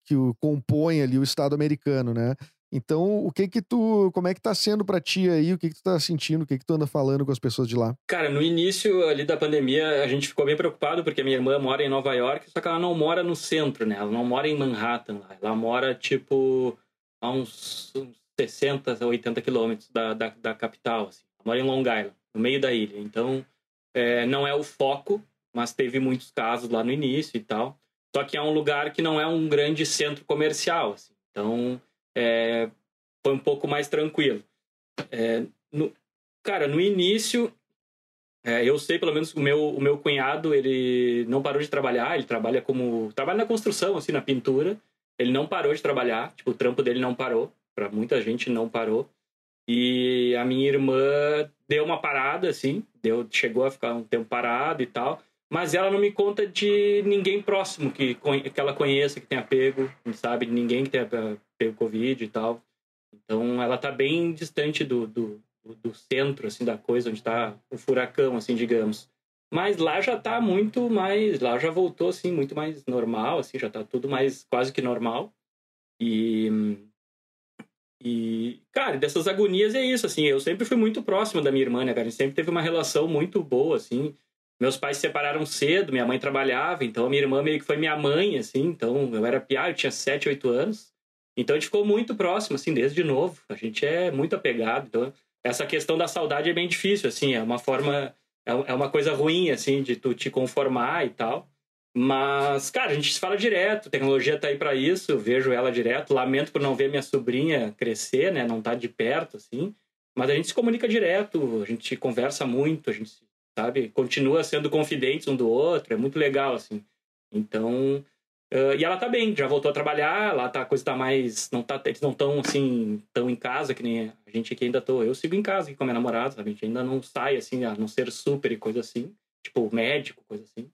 que compõe ali o Estado americano, né? Então, o que que tu, como é que tá sendo para ti aí? O que que tu tá sentindo? O que que tu anda falando com as pessoas de lá? Cara, no início ali da pandemia, a gente ficou bem preocupado porque minha irmã mora em Nova York, só que ela não mora no centro, né? Ela não mora em Manhattan, ela mora tipo a uns 60, 80 quilômetros da, da, da, capital, assim. Ela mora em Long Island, no meio da ilha. Então, é, não é o foco, mas teve muitos casos lá no início e tal. Só que é um lugar que não é um grande centro comercial, assim. Então, é, foi um pouco mais tranquilo. É, no, cara, no início, é, eu sei pelo menos o meu, o meu cunhado, ele não parou de trabalhar, ele trabalha como. trabalha na construção, assim, na pintura. Ele não parou de trabalhar, tipo, o trampo dele não parou. Para muita gente não parou. E a minha irmã deu uma parada, assim, deu, chegou a ficar um tempo parado e tal. Mas ela não me conta de ninguém próximo que, que ela conheça, que tenha pego, sabe? De ninguém que tenha pego Covid e tal. Então ela tá bem distante do, do, do centro, assim, da coisa, onde tá o furacão, assim, digamos. Mas lá já tá muito mais, lá já voltou, assim, muito mais normal, assim, já tá tudo mais, quase que normal. E, e, cara, dessas agonias é isso, assim, eu sempre fui muito próximo da minha irmã, né, cara? A gente sempre teve uma relação muito boa, assim. Meus pais se separaram cedo, minha mãe trabalhava, então a minha irmã meio que foi minha mãe, assim, então eu era piá, eu tinha 7, 8 anos. Então a gente ficou muito próximo, assim, desde novo. A gente é muito apegado. Então, essa questão da saudade é bem difícil, assim, é uma forma. É, é uma coisa ruim, assim, de tu te conformar e tal. Mas, cara, a gente se fala direto, a tecnologia tá aí para isso, eu vejo ela direto. Lamento por não ver minha sobrinha crescer, né? Não tá de perto, assim. Mas a gente se comunica direto, a gente conversa muito, a gente, sabe, continua sendo confidentes um do outro, é muito legal, assim. Então, Uh, e ela tá bem, já voltou a trabalhar, lá tá, a coisa tá mais. Não tá, eles não estão assim, tão em casa, que nem a gente aqui ainda tô. Eu sigo em casa aqui com a minha namorada, sabe? A gente ainda não sai assim, a não ser super e coisa assim, tipo médico, coisa assim.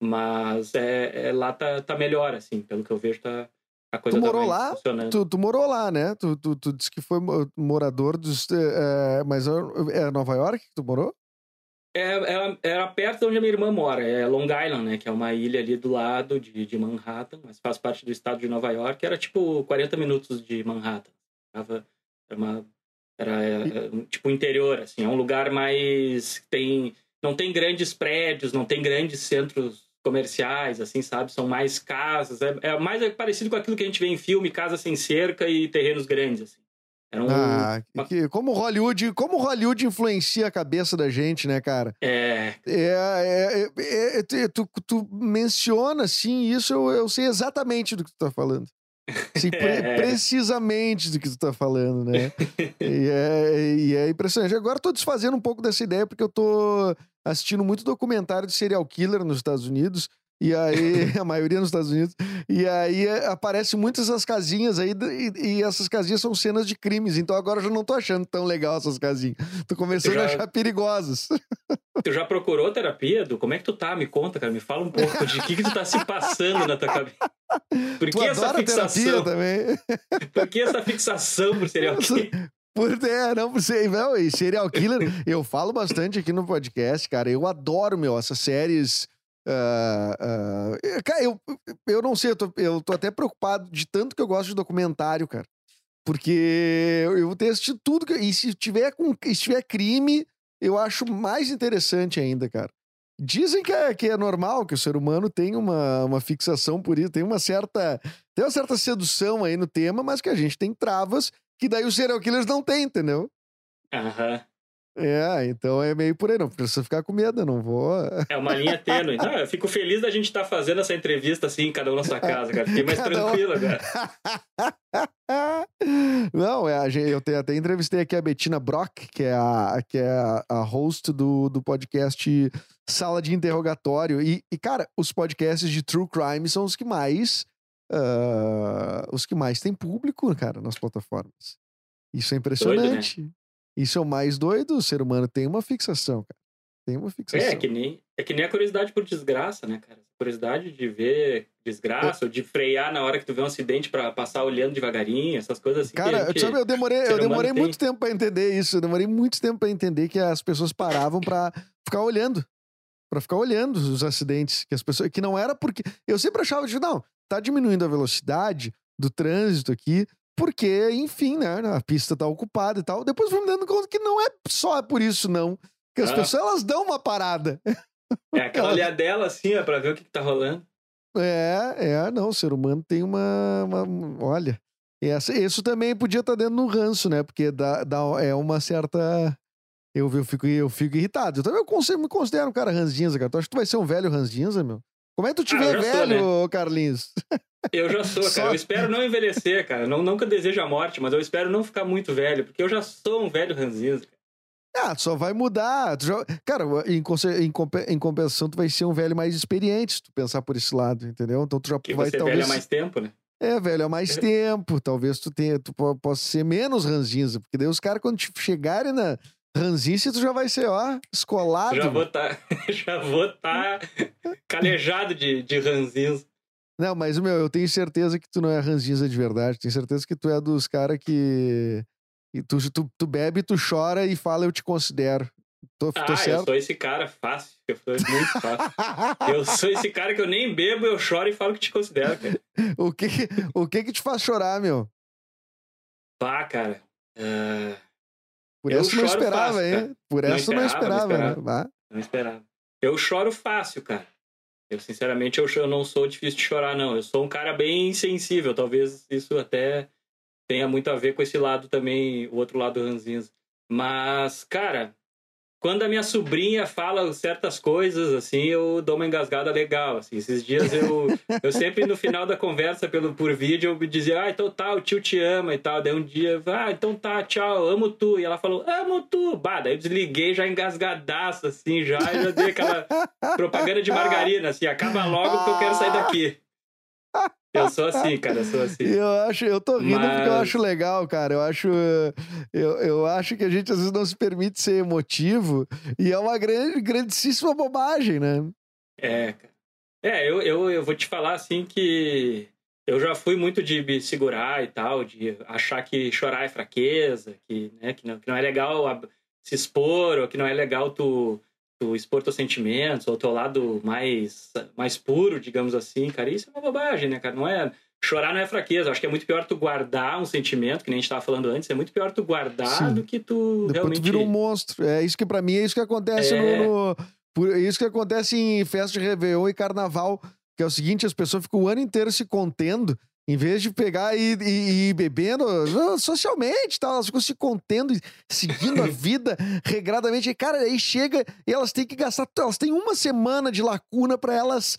Mas é, é, lá tá, tá melhor, assim, pelo que eu vejo, tá. A coisa tu morou tá lá? Tu, tu, morou lá, né? Tu, tu, tu disse que foi morador dos. É, mas é Nova York que tu morou? É, era, era, perto de onde a minha irmã mora, é Long Island, né? Que é uma ilha ali do lado de, de Manhattan, mas faz parte do estado de Nova York. Era tipo 40 minutos de Manhattan. Era, uma, era é, é, tipo interior, assim. É um lugar mais... tem Não tem grandes prédios, não tem grandes centros comerciais, assim, sabe? São mais casas. É, é mais parecido com aquilo que a gente vê em filme, casa sem cerca e terrenos grandes, assim. Era um, ah, que, como Hollywood, como Hollywood influencia a cabeça da gente, né, cara? É. É, é, é, é tu, tu menciona, assim, isso eu, eu sei exatamente do que tu tá falando. Assim, pre é. precisamente do que tu tá falando, né? e, é, e é impressionante. Agora eu tô desfazendo um pouco dessa ideia, porque eu tô assistindo muito documentário de serial killer nos Estados Unidos. E aí, a maioria nos Estados Unidos. E aí é, aparece muitas essas casinhas aí, e, e, essas casinhas são cenas de crimes. Então agora eu já não tô achando tão legal essas casinhas. Tô começando já... a achar perigosas. Tu já procurou terapia, Du? Como é que tu tá? Me conta, cara. Me fala um pouco de que, que tu tá se passando na tua cabeça. Por que essa fixação? também. Por que essa fixação por serial killer? Por é, não, por ser, não, e serial killer, eu falo bastante aqui no podcast, cara. Eu adoro, meu, essas séries Uh, uh, cara, eu, eu não sei, eu tô, eu tô até preocupado de tanto que eu gosto de documentário, cara. Porque eu vou ter assistido tudo. Que, e se tiver, com, se tiver crime, eu acho mais interessante ainda, cara. Dizem que é, que é normal, que o ser humano tem uma, uma fixação por isso, tem uma certa. Tem uma certa sedução aí no tema, mas que a gente tem travas que daí os serial killers não têm, entendeu? Aham. É, então é meio por aí, não precisa ficar com medo, não vou. É uma linha tênue. Não, eu fico feliz da gente estar tá fazendo essa entrevista assim, cada um na sua casa, cara. Fiquei mais tranquilo agora. Não, é, eu até entrevistei aqui a Bettina Brock, que é a, que é a, host do, do podcast Sala de Interrogatório. E, e, cara, os podcasts de True Crime são os que mais. Uh, os que mais têm público, cara, nas plataformas. Isso é impressionante. Doido, né? Isso é o mais doido, o ser humano tem uma fixação, cara. Tem uma fixação. É, é que nem, é que nem a curiosidade por desgraça, né, cara? Curiosidade de ver desgraça, é. ou de frear na hora que tu vê um acidente para passar olhando devagarinho, essas coisas assim. Cara, que, sabe, eu demorei, eu demorei muito tempo para entender isso. Eu demorei muito tempo para entender que as pessoas paravam para ficar olhando. para ficar olhando os acidentes. Que as pessoas. Que não era porque. Eu sempre achava, de não, tá diminuindo a velocidade do trânsito aqui, porque, enfim, né? A pista tá ocupada e tal. Depois fui me dando conta que não é só por isso, não. Que as ah. pessoas elas dão uma parada. É aquela olhadela assim, ó, pra ver o que, que tá rolando. É, é, não, o ser humano tem uma. uma olha. Essa, isso também podia estar tá dentro do ranço, né? Porque dá, dá, é uma certa. Eu, eu, fico, eu fico irritado. Eu também eu me considero um cara ranzinza, cara. Tu acha que tu vai ser um velho ranzinza, meu? Como é que tu te ah, vê velho, sou, né? Carlinhos? Eu já sou, cara. Só... Eu espero não envelhecer, cara. Não, nunca desejo a morte, mas eu espero não ficar muito velho, porque eu já sou um velho ranzinza. Ah, só vai mudar. Já... Cara, em, em, compensação, tu vai ser um velho mais experiente, se tu pensar por esse lado, entendeu? Então tu já que vai você talvez... velho há mais tempo, né? É, velho, há mais tempo. Talvez tu tenha, tu possa ser menos ranzinza, porque daí os caras, quando te chegarem na ranzinza, tu já vai ser, ó, escolado. Já vou tá, já vou estar tá calejado de, de ranzinza. Não, mas, meu, eu tenho certeza que tu não é ranzinza de verdade. Tenho certeza que tu é dos caras que. E tu, tu, tu bebe, tu chora e fala, eu te considero. Tô, ah, tô eu sou esse cara fácil. Eu sou muito fácil. eu sou esse cara que eu nem bebo, eu choro e falo que te considero, cara. o, que, o que que te faz chorar, meu? Pá, cara. Uh... Por essa não esperava, fácil, hein? Por essa não esperava, não esperava, não esperava. Né? Não esperava. Eu choro fácil, cara. Eu, sinceramente, eu, eu não sou difícil de chorar, não. Eu sou um cara bem sensível. Talvez isso até tenha muito a ver com esse lado também, o outro lado ranzinza. Mas, cara, quando a minha sobrinha fala certas coisas, assim, eu dou uma engasgada legal, assim. Esses dias eu, eu sempre no final da conversa pelo, por vídeo, eu me dizia, ah, então tá, o tio te ama e tal. Daí um dia, ah, então tá, tchau, amo tu. E ela falou, amo tu. Bah, daí eu desliguei já engasgadaço, assim, já, já dei aquela propaganda de margarina, assim, acaba logo que eu quero sair daqui. Eu sou assim, cara, eu sou assim. Eu acho, eu tô rindo Mas... porque eu acho legal, cara. Eu acho, eu, eu acho que a gente às vezes não se permite ser emotivo e é uma grande, grandíssima bobagem, né? É, cara. É, eu, eu, eu vou te falar assim que eu já fui muito de me segurar e tal, de achar que chorar é fraqueza, que, né, que, não, que não é legal se expor, ou que não é legal tu tu expor teus sentimentos, ou teu lado mais, mais puro, digamos assim, cara, isso é uma bobagem, né, cara? Não é. Chorar não é fraqueza. Acho que é muito pior tu guardar um sentimento, que nem a gente tava falando antes, é muito pior tu guardar Sim. do que tu Depois realmente. Tu vira um monstro. É isso que para mim é isso que acontece é... no, no. É isso que acontece em festa de Réveillon e carnaval. Que é o seguinte, as pessoas ficam o ano inteiro se contendo em vez de pegar e, ir bebendo socialmente, tal, elas ficam se contendo, seguindo a vida regradamente. E, cara, aí chega e elas têm que gastar. Elas têm uma semana de lacuna para elas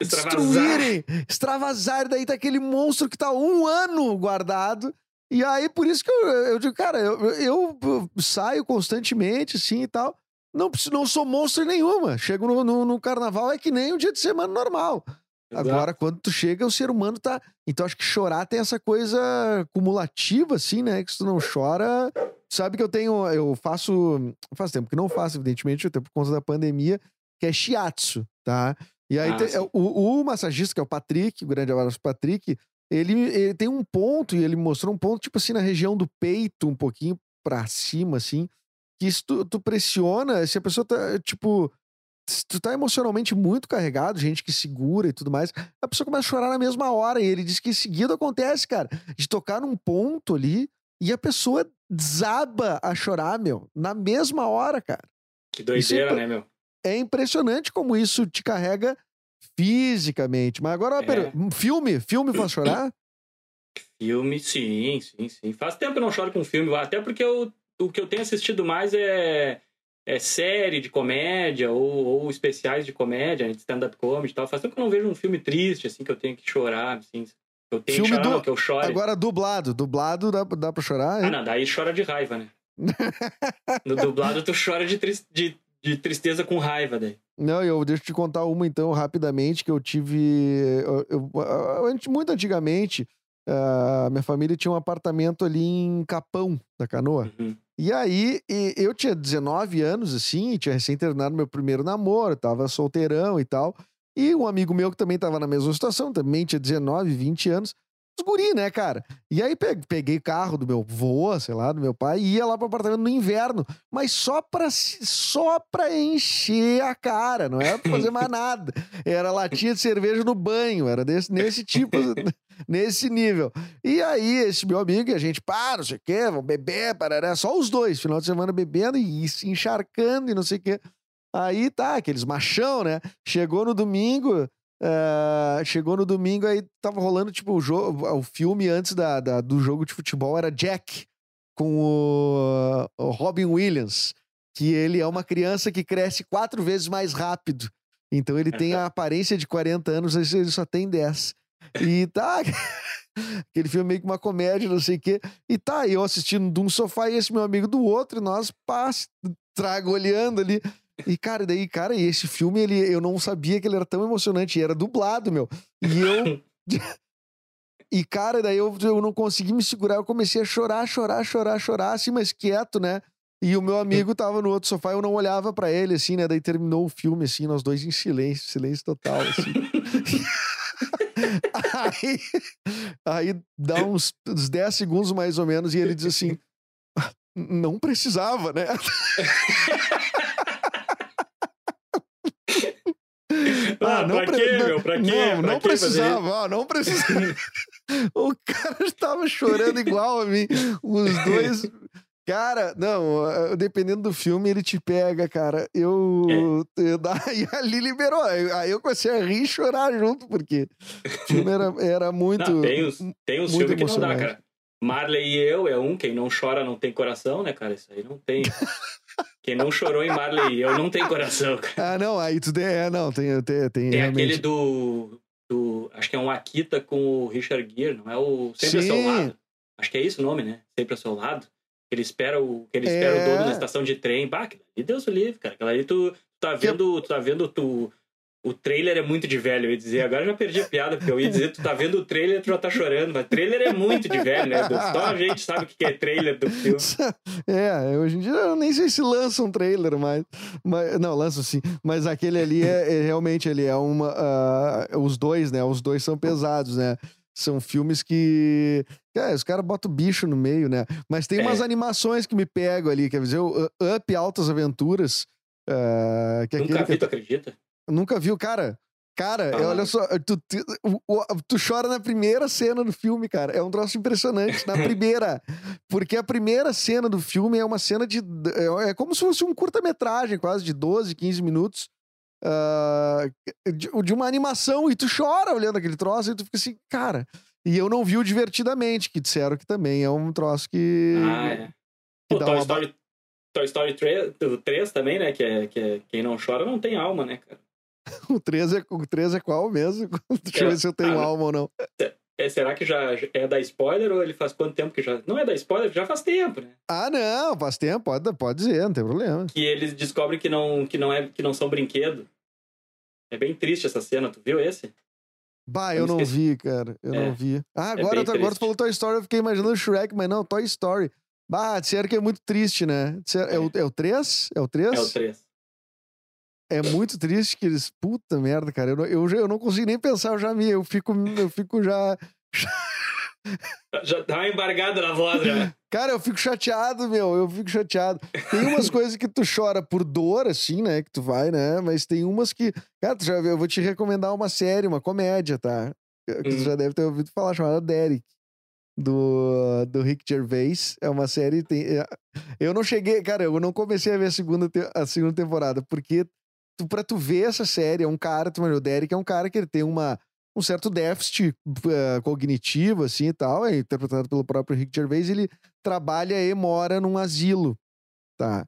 destruírem, extravasar. Daí tá aquele monstro que tá um ano guardado. E aí, por isso que eu, eu digo, cara, eu, eu, eu saio constantemente, assim e tal. Não, não sou monstro nenhuma. Chego no, no, no carnaval, é que nem um dia de semana normal. Exato. Agora, quando tu chega, o ser humano tá. Então, acho que chorar tem essa coisa cumulativa, assim, né? Que se tu não chora. Sabe que eu tenho. Eu faço. Faz tempo que não faço, evidentemente, até por conta da pandemia, que é shiatsu, tá? E aí Ah, tem- o, o massagista, que é o Patrick, o grande abraço Patrick, ele, ele tem um ponto, e ele mostrou um ponto, tipo assim, na região do peito, um pouquinho pra cima, assim, que se tu, tu pressiona, se a pessoa tá, tipo, se tu tá emocionalmente muito carregado, gente que segura e tudo mais, a pessoa começa a chorar na mesma hora. E ele diz que em seguida acontece, cara, de tocar num ponto ali e a pessoa desaba a chorar, meu, na mesma hora, cara. Que doideira, é- né, meu? É impressionante como isso te carrega fisicamente. Mas agora, É. filme, filme faz chorar? Filme, sim, sim, sim. Faz tempo que eu não choro com filme, até porque eu, o que eu tenho assistido mais é, é série de comédia ou, ou especiais de comédia, de stand-up comedy e tal. Faz tempo que eu não vejo um filme triste, assim, que eu tenho que chorar, assim. Eu tenho Filme que chorar, do- não, que eu chore. Agora, dublado. Dublado dá, dá pra chorar? Ah, não, daí chora de raiva, né? no dublado tu chora de, tris- de, de tristeza com raiva daí. Não, eu deixa eu te contar uma então rapidamente que eu tive. Eu, eu- eu- muito antigamente, a minha família tinha um apartamento ali em Capão da Canoa. Uhum. E aí, e- eu tinha 19 anos, assim, tinha recém terminado meu primeiro namoro, tava solteirão e tal. E um amigo meu que também tava na mesma situação, também tinha 19, 20 anos. Os guri, né, cara? E aí pe- peguei carro do meu vô, sei lá, do meu pai, e ia lá pro apartamento no inverno, mas só pra, só pra encher a cara, não era pra fazer mais nada. Era latinha de cerveja no banho, era desse, nesse tipo, nesse nível. E aí, esse meu amigo, e a gente, pá, não sei o quê, vamos beber, parará, só os dois, final de semana bebendo e se encharcando e não sei o quê. Aí tá, aqueles machão, né? Chegou no domingo, ah, chegou no domingo, aí tava rolando, tipo, o, jogo, o filme antes da, da- do jogo de futebol era Jack, com o, o Robin Williams, que ele é uma criança que cresce quatro vezes mais rápido. Então ele tem a aparência de 40 anos, mas ele só tem 10. E tá. Aquele filme meio que uma comédia, não sei o quê. E tá, eu assistindo de um sofá e esse meu amigo do outro, e nós pá, se tragolhando ali. E, cara, daí, cara, e esse filme, ele, eu não sabia que ele era tão emocionante, e era dublado, meu. E eu. e, cara, daí eu, eu não consegui me segurar, eu comecei a chorar, chorar, chorar, chorar, assim, mas quieto, né? E o meu amigo tava no outro sofá, eu não olhava pra ele, assim, né? Daí terminou o filme, assim, nós dois em silêncio, silêncio total, assim. aí, aí dá uns, uns 10 segundos mais ou menos, e ele diz assim: "Ah, não precisava, né? Ah, pra pre- quê, não- meu? Pra quê? Não, Pra não quê precisava, ó, não precisava. o cara estava chorando igual a mim. Os dois. Cara, não, eh, dependendo do filme, ele te pega, cara. Eu. eu daí ali liberou. Aí eu comecei a rir e chorar junto, porque o filme era, era muito. Não, tem uns muito filmes que não dá, cara. Marley e eu é um, quem não chora não tem coração, né, cara? Isso aí não tem. quem não chorou em Marley eu não tem coração, cara. Ah, não, aí tudo é. Não, tem, tem, tem, Tem realmente. aquele do, do. Acho que é um Akita com o Richard Gere, não é o Sempre ao Seu Sim. Lado? Acho que é isso o nome, né? Sempre ao Seu Lado. Que ele espera o, que ele É. espera o dono na estação de trem. Bah, ali, Deus o livre, cara. Aquela ali tu, tu tá Que- vendo. Tu tá vendo tu. O trailer é muito de velho, eu ia dizer. Agora eu já perdi a piada, porque eu ia dizer, tu tá vendo o trailer, tu já tá chorando. Mas trailer é muito de velho, né? Só a gente sabe o que é trailer do filme. É, hoje em dia eu nem sei se lança um trailer, mas, mas não, lança sim. Mas aquele ali é, é realmente ele é uma. ah, os dois, né? Os dois são pesados, né? São filmes que. É, os caras botam bicho no meio, né? Mas tem É. umas animações que me pegam ali, quer dizer, o Up Altas Aventuras. ah, que é Nunca aquele vi, que tu acredita? Nunca viu, cara? Cara, Ah. olha só, tu, tu, o- tu chora na primeira cena do filme, cara. É um troço impressionante. Na primeira. Porque a primeira cena do filme é uma cena de. É, é como se fosse um curta-metragem, quase de 12, 15 minutos. ah, de, de uma animação. E tu chora olhando aquele troço e tu fica assim, cara. E eu não vi o divertidamente, que disseram que também é um troço que. Ah, é. Pô, Toy Story, Toy Story 3, o 3 também, né? Que é, que é quem não chora não tem alma, né, cara? O 3 é, o 3 é qual mesmo? Deixa eu É, ver se eu tenho ah, alma ou não. É, será que já é da spoiler ou ele faz quanto tempo que já. Não é da spoiler, já faz tempo, né? Ah, não, faz tempo, pode, pode dizer, não tem problema. Que eles descobrem que não, que não, é, que não são brinquedo. É bem triste essa cena, tu viu esse? Bah, Eu eu não vi, cara. Eu É. não vi. Ah, É agora, tu, agora tu falou Toy Story, eu fiquei imaginando Shrek, mas não, Toy Story. Bah, disseram que é muito triste, né? Disseram- é, o, é o 3? É o 3? É o 3. É muito triste que eles. Puta merda, cara. Eu não, eu, eu não consigo nem pensar, eu já me. Eu fico, eu fico já. Já dá uma embargada na voz, né? Cara, eu fico chateado, meu. Eu fico chateado. Tem umas coisas que tu chora por dor, assim, né? Que tu vai, né? Mas tem umas que. Cara, tu já, eu vou te recomendar uma série, uma comédia, tá? Que tu Hum. já deve ter ouvido falar, chamada Derek. Do, do Rick Gervais. É uma série. Tem, é- eu não cheguei. Cara, eu não comecei a ver a segunda, a segunda temporada, porque tu, pra tu ver essa série, é um cara. Tu, o Derek é um cara que ele tem uma um certo déficit eh, cognitivo, assim e tal, é interpretado pelo próprio Rick Gervais, ele trabalha e mora num asilo, tá?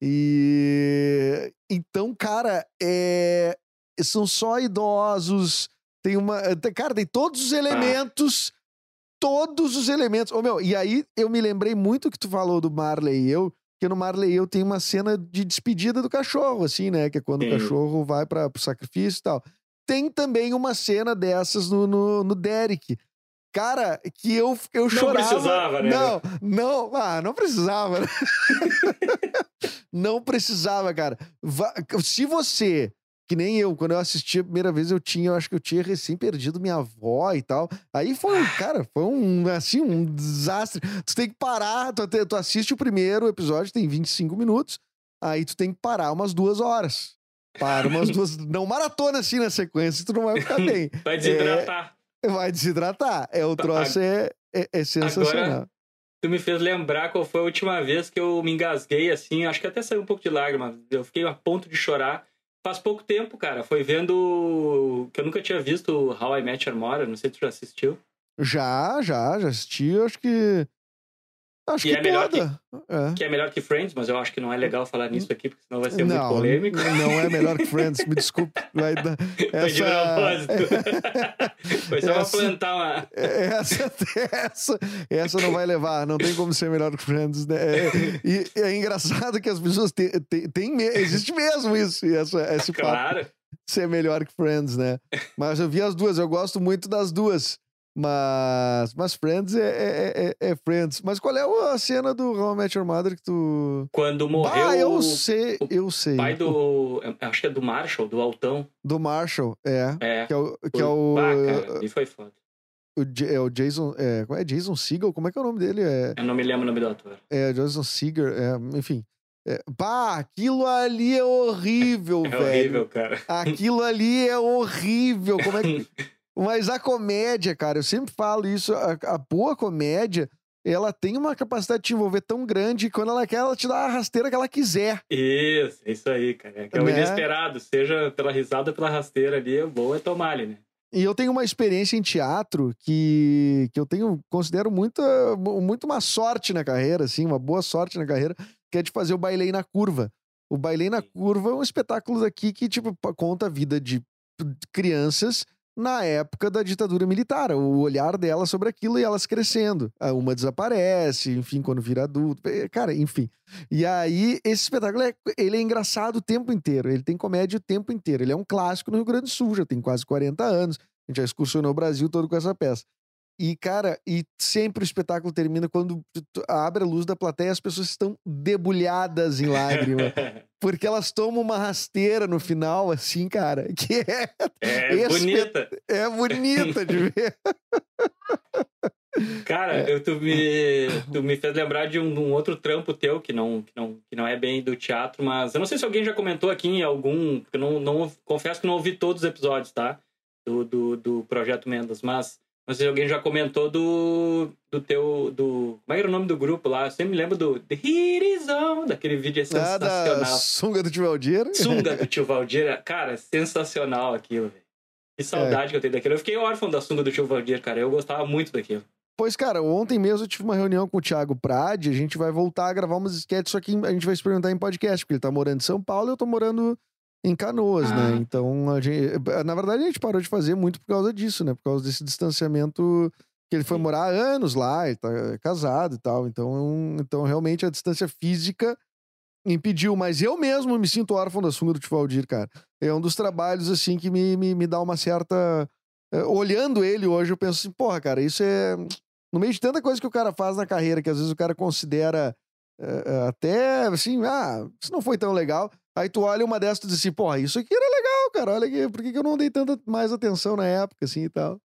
E então, cara, é... são só idosos, tem uma, cara, tem todos os elementos, todos os elementos. Ô, meu, e aí eu me lembrei muito que tu falou do Marley e eu, que no Marley eu tem uma cena de despedida do cachorro, assim, né? Que é quando o Sim. cachorro vai para pro sacrifício e tal. Tem também uma cena dessas no, no, no Derek. Cara, que eu, eu chorava. precisava, né? Não, não, ah, não precisava. né? não precisava, cara. Se você, que nem eu, quando eu assisti a primeira vez, eu tinha, eu acho que eu tinha recém perdido minha avó e tal. Aí foi, um- cara, foi um, assim, um desastre. Tu tem que parar, tu, tu assiste o primeiro episódio, tem 25 minutos, aí tu tem que parar umas duas horas. Para umas duas, não maratona assim na sequência, tu não vai ficar bem. Vai desidratar. Vai desidratar. É, o troço é, é, é sensacional. Tu me fez lembrar qual foi a última vez que eu me engasguei assim, acho que até saiu um pouco de lágrima. Eu fiquei a ponto de chorar. Faz pouco tempo, cara. Foi vendo que eu nunca tinha visto How I Met Your Mother, não sei se tu já assistiu. Já, já, já assisti, eu acho que. Acho E que é melhor que-. É. Que é melhor que Friends, mas eu acho que não é legal falar nisso aqui, porque senão vai ser muito Não, polêmico. não é melhor que Friends, me desculpe. Vai dar. Foi de propósito. Foi só pra Essa- plantar uma. Essa, essa, essa não vai levar, não tem como ser melhor que Friends. Né? É, e é engraçado que as pessoas têm. Existe mesmo isso, essa, esse papo. Claro. ser melhor que Friends, né? Mas eu vi as duas, eu gosto muito das duas. Mas, mas Friends é, é, é- é Friends. Mas qual é a cena do How I Met Your Mother que tu. Quando morreu ah, eu sei, eu sei. pai do. Acho que é do Marshall, do Altão. Do Marshall, é. É. Que é o. Que é o, cara, e foi foda. o, é o Jason. É, como é Jason Segel? Como é que é o nome dele? É, Eu não me lembro o nome do ator. é Jason Seeger, é, enfim. É, pá, aquilo ali é horrível, É velho. horrível, cara. Aquilo ali é horrível. Como é que... Mas a comédia, cara, eu sempre falo isso, a, a boa comédia, ela tem uma capacidade de te envolver tão grande que quando ela quer, ela te dá a rasteira que ela quiser. Isso, é isso aí, cara. É, que é o Né? inesperado, seja pela risada ou pela rasteira ali, o bom é tomar ali, né? E eu tenho uma experiência em teatro que, que eu tenho, considero muita, muito uma sorte na carreira, assim, uma boa sorte na carreira, que é de fazer o Bailei na Curva. O Bailei na Curva é um espetáculo daqui que, tipo, conta a vida de crianças na época da ditadura militar, o olhar delas sobre aquilo e elas crescendo. Ah, Uma desaparece, enfim, quando vira adulto. eh, Cara, enfim. E aí, esse espetáculo, é, ele é engraçado o tempo inteiro. Ele tem comédia o tempo inteiro. Ele é um clássico no Rio Grande do Sul, já tem quase 40 anos. A gente já excursionou o Brasil todo com essa peça. E, cara, e sempre o espetáculo termina quando abre a luz da plateia as pessoas estão debulhadas em lágrimas. porque elas tomam uma rasteira no final, assim, cara, que é, É bonita. é bonita de ver. Cara, É. eu, tu, me, tu me fez lembrar de um, um outro trampo teu que não, que, não, que não é bem do teatro, mas eu não sei se alguém já comentou aqui em algum. Porque eu não, não, confesso que não ouvi todos os episódios, tá? Do, do, do Projeto Mendas, mas não sei se alguém já comentou do, do teu. Do, como é era o nome do grupo lá? Eu sempre me lembro do The On, daquele vídeo é Ah, da sensacional. sunga do tio Valdir. Sunga do tio Valdir, cara, é sensacional aquilo, velho. Que saudade que eu tenho daquilo. Eu fiquei órfão da sunga do tio Valdir, cara. Eu gostava muito daquilo. Pois, cara, ontem mesmo eu tive uma reunião com o Thiago Prade, a gente vai voltar a gravar umas sketches, só que a gente vai experimentar em podcast, porque ele tá morando em São Paulo e eu tô morando em Canoas, Ah. né? Então, a gente, na verdade, a gente parou de fazer muito por causa disso, né? Por causa desse distanciamento que ele foi Sim. morar há anos lá, ele tá casado e tal. Então, então realmente a distância física impediu. Mas eu mesmo me sinto órfão da sunga do Tio Valdir, cara. É um dos trabalhos, assim, que me, me, me dá uma certa... é, Olhando ele hoje, eu penso assim, porra, cara, isso é... No meio de tanta coisa que o cara faz na carreira, que às vezes o cara considera é, é, até, assim, ah, isso não foi tão legal. Aí tu olha uma dessas e tu diz assim, porra, isso aqui era legal, cara. Olha aqui, por que, que eu não dei tanta mais atenção na época, assim e tal?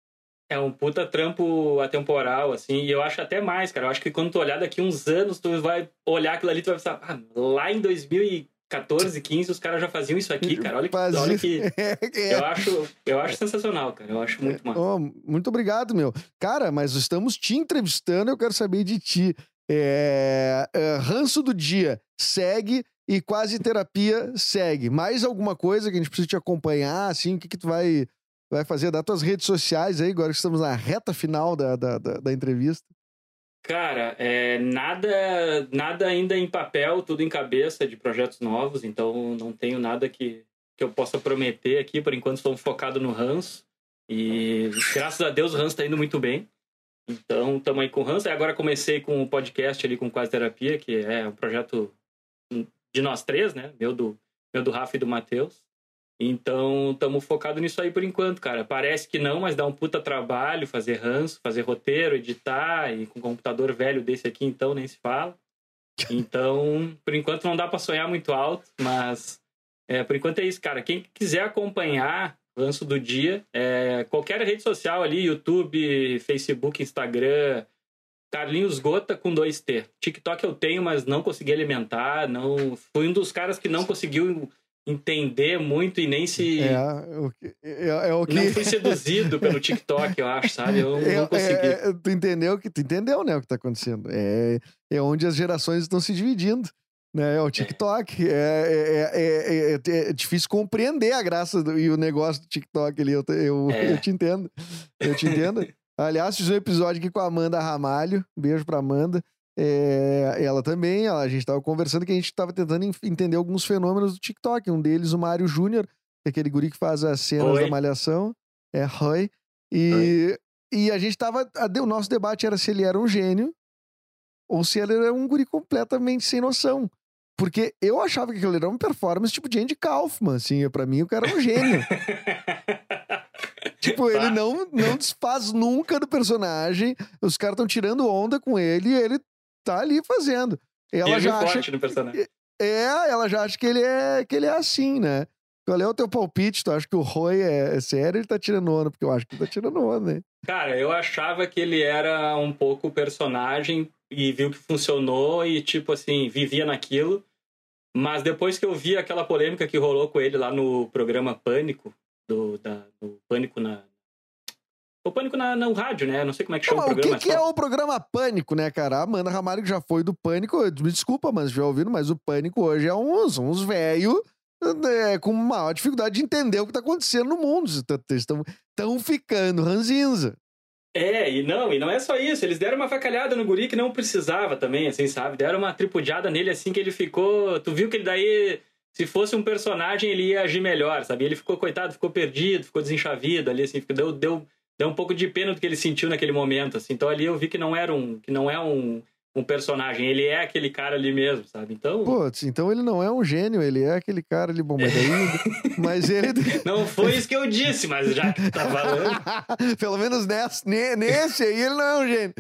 É um puta trampo atemporal, assim, e eu acho até mais, cara. Eu acho que quando tu olhar daqui uns anos, tu vai olhar aquilo ali, tu vai pensar, ah, lá em 2014, 15, os caras já faziam isso aqui, cara. Olha que, Fazia- olha que é. eu acho, eu acho sensacional, cara. Eu acho muito massa. Oh, muito obrigado, meu. Cara, mas estamos te entrevistando, eu quero saber de ti. É, é, ranço do dia segue e quase terapia segue. Mais alguma coisa que a gente precisa te acompanhar, assim, o que, que tu vai, vai fazer? Dá tuas redes sociais aí, agora que estamos na reta final da, da, da, da entrevista. Cara, é, nada, nada ainda em papel, tudo em cabeça de projetos novos, então não tenho nada que, que eu possa prometer aqui. Por enquanto, estou focado no Hans. E graças a Deus o Hans está indo muito bem. Então, estamos aí com o Hans. Agora comecei com o podcast ali com Quase Terapia, que é um projeto de nós três, né? Meu do, meu do Rafa e do Matheus. Então, estamos focados nisso aí por enquanto, cara. Parece que não, mas dá um puta trabalho fazer ranço, fazer roteiro, editar, e com um computador velho desse aqui, então, nem se fala. Então, por enquanto não dá para sonhar muito alto, mas é, por enquanto é isso, cara. Quem quiser acompanhar o Ranço do Dia, é, qualquer rede social ali, YouTube, Facebook, Instagram, Carlinhos Gota com 2T. TikTok eu tenho, mas não consegui alimentar. Não Fui um dos caras que não conseguiu entender muito e nem se. É, o que- é, é o que. Não fui seduzido pelo TikTok, eu acho, sabe? Eu É, não consegui. é, é, tu entendeu que tu entendeu, né, o que tá acontecendo? É, é onde as gerações estão se dividindo. Né? É o TikTok. É, é, é, é- é difícil compreender a graça do- e o negócio do TikTok ali. Eu, eu, É. eu te entendo. Eu te entendo. Aliás, fiz um episódio aqui com a Amanda Ramalho. Beijo pra Amanda. É, ela também, ela- a gente tava conversando que a gente tava tentando en- entender alguns fenômenos do TikTok. Um deles, o Mário Júnior, que é aquele guri que faz as cenas Oi. da malhação. É Roy. E, e a gente tava. a de- O nosso debate era se ele era um gênio ou se ele era um guri completamente sem noção. Porque eu achava que aquilo era uma performance tipo de Andy Kaufman, assim. Pra mim, o cara era um gênio. tipo, ele Tá. não, não desfaz nunca do personagem. Os caras estão tirando onda com ele e ele tá ali fazendo. Ela Firme e já acha no personagem. é, ela já acha que ele é, que ele é assim, né? Qual é o teu palpite? Tu acha que o Roy é, é sério ele tá tirando onda? Porque eu acho que ele tá tirando onda, né? Cara, eu achava que ele era um pouco personagem e viu que funcionou e, tipo assim, vivia naquilo. Mas depois que eu vi aquela polêmica que rolou com ele lá no programa Pânico, do, da, do Pânico na. O Pânico na, no rádio, né? Não sei como é que chama Mas o o programa. que, que é o programa Pânico, né, cara? A Amanda Ramalho já foi do Pânico, me desculpa, mas já ouviram, mas o Pânico hoje é uns, uns velho é, com maior dificuldade de entender o que tá acontecendo no mundo. Eles estão tão ficando ranzinza. É, e não, e não é só isso. Eles deram uma facalhada no guri que não precisava também, assim, sabe? Deram uma tripudiada nele assim que ele ficou. Tu viu que ele daí, se fosse um personagem, ele ia agir melhor, sabe? Ele ficou, coitado, ficou perdido, ficou desenchavido ali, assim, deu, deu, deu um pouco de pena do que ele sentiu naquele momento, assim. Então ali eu vi que não era um. que não é um, um personagem, ele é aquele cara ali mesmo, sabe? Então. Putz, então ele não é um gênio, ele é aquele cara ali, bom, mas daí. mas ele. Não foi isso que eu disse, mas já que tu tá falando. Pelo menos nesse, ne- nesse aí ele não é um gênio.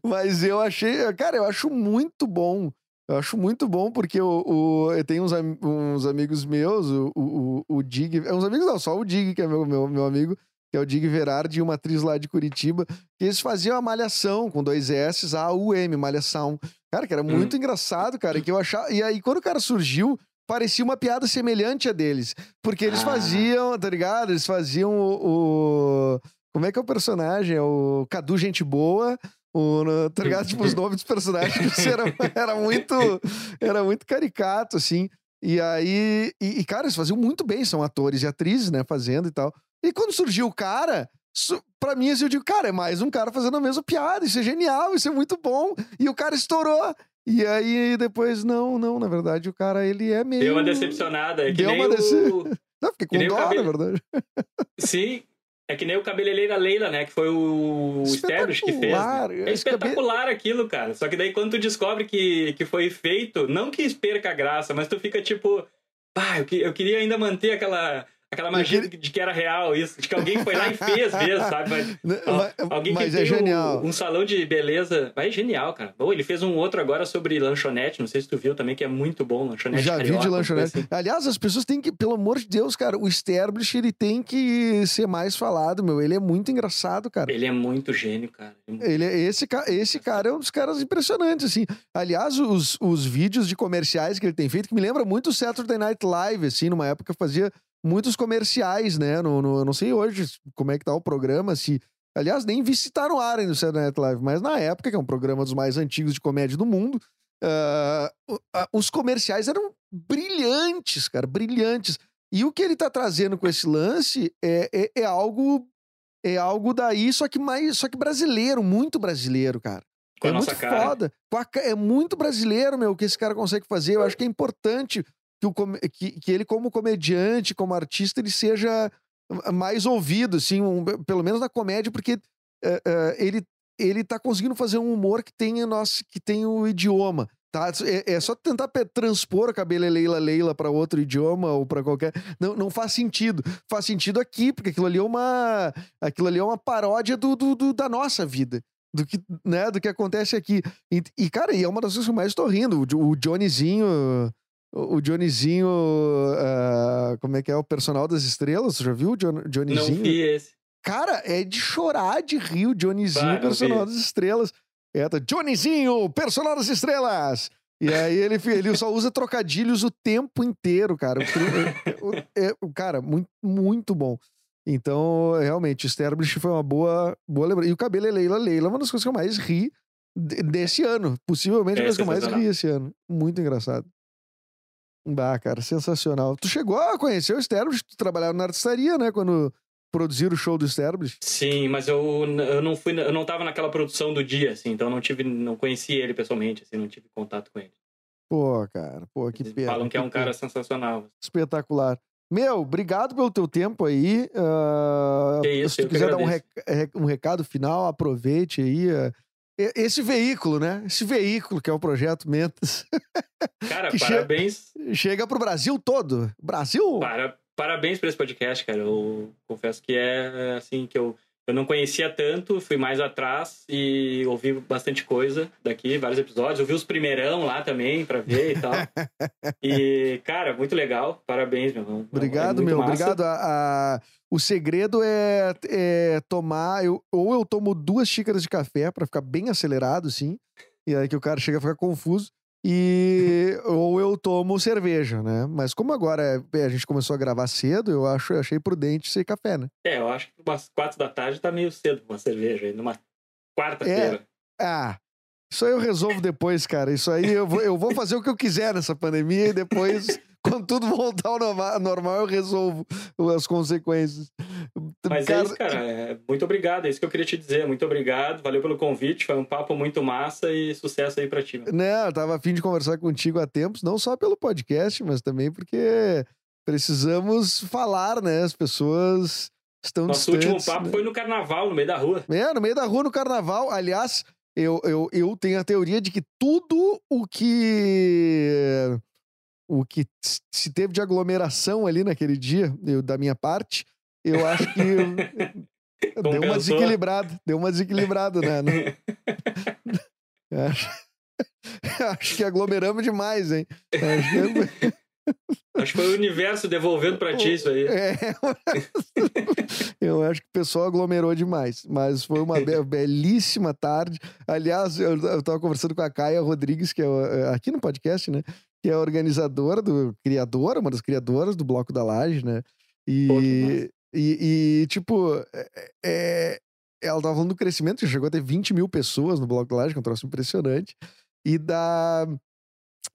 Mas eu achei, cara, eu acho muito bom. Eu acho muito bom porque o, o, eu tenho uns, am- uns amigos meus, o, o, o Dig, é uns amigos não, só o Dig, que é meu, meu, meu amigo, que é o Dig Verardi, e uma atriz lá de Curitiba, que eles faziam a Malhação com dois S, A-U-M, Malhação. Cara, que era muito engraçado, cara, e que eu achava. E aí, quando o cara surgiu, parecia uma piada semelhante a deles. Porque eles Ah. faziam, tá ligado? Eles faziam o, o- Como é que é o personagem? É o Cadu Gente Boa. O, tá ligado? Tipo, os nomes dos personagens era, era muito. Era muito caricato, assim. E aí. E, e, cara, eles faziam muito bem, são atores e atrizes, né? Fazendo e tal. E quando surgiu o cara, pra mim, assim, eu digo, cara, é mais um cara fazendo a mesma piada. Isso é genial, isso é muito bom. E o cara estourou. E aí depois, não, não, na verdade o cara, ele é meio... Deu uma decepcionada. É que Deu nem uma o... dece- Não, fiquei com o dó, cabelo- na verdade. Sim, é que nem o cabeleireira Leila, né? Que foi o Establish que fez. Espetacular. né? É espetacular aquilo, cara. Só que daí quando tu descobre que, que foi feito, não que perca a graça, mas tu fica tipo, pá, eu, que- eu queria ainda manter aquela, aquela magia de que era real isso, de que alguém foi lá e fez mesmo, sabe? Mas, mas- alguém mas que é tem um- genial. Um, salão de beleza. Vai, é genial, cara. Ou ele fez um outro agora sobre lanchonete, não sei se tu viu também, que é muito bom, lanchonete Já vi carioca, de uma lanchonete. assim. Aliás, as pessoas têm que, pelo amor de Deus, cara, o Sterblich, ele tem que ser mais falado, meu. Ele é muito engraçado, cara. Ele é muito gênio, cara. Ele, é- esse, ca- esse cara é um dos caras impressionantes, assim. Aliás, os, os vídeos de comerciais que ele tem feito, que me lembra muito o Saturday Night Live, assim, numa época fazia muitos comerciais, né? No, no- eu não sei hoje como é que tá o programa, se... Aliás, nem vi se tá no ar ainda o Saturday Night Live, mas na época, que é um programa dos mais antigos de comédia do mundo, a- os comerciais eram brilhantes, cara, brilhantes. E o que ele tá trazendo com esse lance é, é, é algo é algo daí, só que mais, só que brasileiro, muito brasileiro, cara. Com é muito cara. foda. É muito brasileiro, meu, o que esse cara consegue fazer. Eu acho que é importante que, o que, que ele, como comediante, como artista, ele seja mais ouvido, assim, um- pelo menos na comédia, porque é, é, ele, ele tá conseguindo fazer um humor que tem, a nossa, que tem o idioma. Tá? É, é só tentar transpor a cabelo Leila Leila para outro idioma ou para qualquer. Não, não faz sentido. Faz sentido aqui, porque aquilo ali é uma. Aquilo ali é uma paródia do, do- do- da nossa vida. Do que, né, do que acontece aqui. E, e, cara, e é uma das coisas que eu mais tô rindo. O, o Johnnyzinho. O Johnnyzinho. ah, como é que é? O personal das estrelas. Já viu o John, Não Johnnyzinho? vi esse. Cara, é de chorar de rir o Johnnyzinho, Bah, personal das estrelas. É, tá, Johnnyzinho, personal das estrelas! E aí ele, ele só usa trocadilhos o tempo inteiro, cara. O, é- é- cara, muito, muito bom. Então, realmente, o Sterblich foi uma boa, boa lembrança. E o cabelo é Leila Leila, é uma das coisas que eu mais ri de- desse ano. Possivelmente a É coisa que eu mais ri esse ano. Muito engraçado. Bah, cara, sensacional. Tu chegou a conhecer o Sterblich, tu trabalhava na artistaria, né? Quando produziram o show do Sterblich. Sim, mas eu, eu não fui, eu não tava naquela produção do dia, assim, então não tive, não conheci ele pessoalmente, assim, não tive contato com ele. Pô, cara, pô, que Eles pena. falam que é um pena. cara sensacional. espetacular. Meu, obrigado pelo teu tempo aí. Que isso, se tu quiser dar um, rec- um recado final, aproveite aí. e- esse veículo, né? Esse veículo que é o Projeto Mentas, Cara, parabéns, chega pro Brasil todo. Brasil? para, parabéns por esse podcast, cara. Eu confesso que é assim que eu eu não conhecia tanto, fui mais atrás e ouvi bastante coisa daqui, vários episódios. Ouvi os primeirão lá também pra ver e tal. e, cara, muito legal. Parabéns, meu irmão. É Obrigado, muito meu. massa. Obrigado. A, a- o segredo é, é tomar. eu- ou eu tomo duas xícaras de café pra ficar bem acelerado, assim. E aí que o cara chega a ficar confuso. E ou eu tomo cerveja, né? Mas como agora é- a gente começou a gravar cedo, eu acho, eu achei prudente ser café, né? É, eu acho que umas quatro da tarde tá meio cedo pra uma cerveja aí, numa quarta-feira. Ah, isso aí eu resolvo depois, cara. Isso aí eu vou, eu vou fazer o que eu quiser nessa pandemia e depois, quando tudo voltar ao norma- normal, eu resolvo as consequências. Mas é isso, cara. É, muito obrigado. É isso que eu queria te dizer. Muito obrigado. Valeu pelo convite. Foi um papo muito massa e sucesso aí pra ti. Né, eu tava afim de conversar contigo há tempos, não só pelo podcast, mas também porque precisamos falar, né? As pessoas estão Nosso último papo né? foi no carnaval, no meio da rua. É, no meio da rua, no carnaval. Aliás, eu, eu, eu tenho a teoria de que tudo o que. O que se teve de aglomeração ali naquele dia, eu, da minha parte, eu acho que. deu uma desequilibrada. Deu uma desequilibrada, né? Não- acho, acho que aglomeramos demais, hein? Acho que- Acho que foi o universo devolvendo pra ti isso aí. É, eu acho que o pessoal aglomerou demais, mas foi uma be- belíssima tarde. Aliás, eu, eu tava conversando com a Caia Rodrigues, que é é aqui no podcast, né? Que é a organizadora, do, criadora, uma das criadoras do Bloco da Laje, né? E, que e, e, tipo, é, é- ela tava falando do crescimento, já chegou a ter 20 mil pessoas no Bloco da Laje, que é um troço impressionante. E da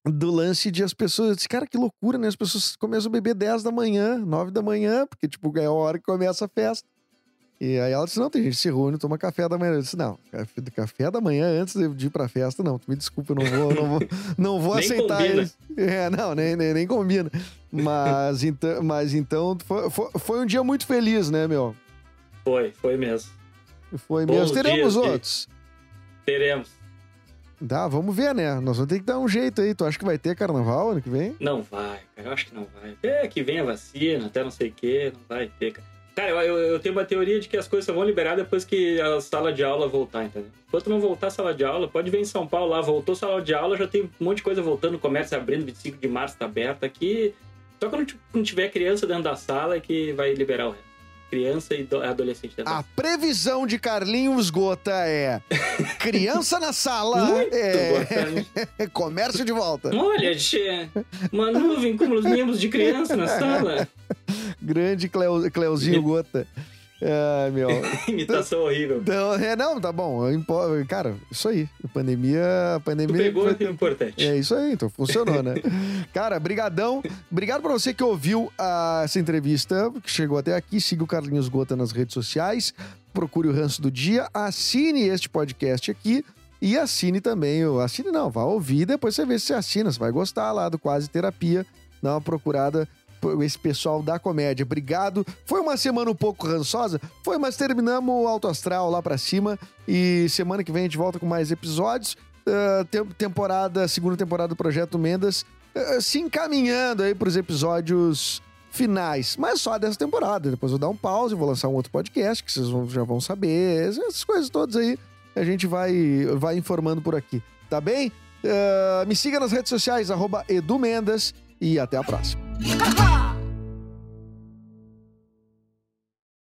do lance de as pessoas, eu disse, cara, que loucura, né? As pessoas começam a beber 10 da manhã, 9 da manhã, porque, tipo, é a hora que começa a festa. E aí ela disse: não, tem gente que se reúne, toma café da manhã. Eu disse: não, café, da manhã antes de ir pra festa, não. Me desculpa, eu não vou, não vou, não vou aceitar combina. É, não, nem, nem, nem combina. Mas então, mas, então foi, foi, foi um dia muito feliz, né, meu? Foi, foi mesmo. Foi Bons mesmo. Teremos dias outros. Teremos. Tá, vamos ver, né? Nós vamos ter que dar um jeito aí. Tu acha que vai ter carnaval ano que vem? Não vai, cara. Eu acho que não vai. Até que vem a vacina, até não sei o quê, não vai ter, cara. Cara, eu, eu, tenho uma teoria de que as coisas só vão liberar depois que a sala de aula voltar, entendeu? Enquanto não voltar a sala de aula, pode ver em São Paulo lá, voltou sala de aula, já tem um monte de coisa voltando, comércio abrindo, 25 de março tá aberto aqui. Só quando não tiver criança dentro da sala é que vai liberar o resto. Criança e do- adolescente da A previsão de Carlinhos Gota é criança na sala, Muito é, é comércio de volta. Olha, tchê, uma nuvem com os membros de criança na sala. Grande Cleo, Cleuzinho Gota. Ai, meu. Imitação horrível. Então, é, não, tá bom. Cara, isso aí. A pandemia. A Tu pandemia. pegou é importante. É isso aí, então funcionou, né? Cara, brigadão. Obrigado pra você que ouviu ah, essa entrevista, que chegou até aqui. Siga o Carlinhos Gota nas redes sociais. Procure o Ranço do Dia. Assine este podcast aqui. E assine também. o- Assine não, vá ouvir. Depois você vê se você assina. Você vai gostar lá do Quase Terapia. Dá uma procurada esse pessoal da comédia. Obrigado. Foi uma semana um pouco rançosa? Foi, mas terminamos o Alto Astral lá pra cima. E semana que vem a gente volta com mais episódios. Tem- temporada, segunda temporada do Projeto Mendas, ah, se encaminhando aí pros episódios finais. Mas só dessa temporada. Depois eu vou dar um pause, vou lançar um outro podcast que vocês vão- já vão saber. Essas coisas todas aí a gente vai, vai informando por aqui. Tá bem? Ah, me siga nas redes sociais, arroba e até a próxima. Ha ha!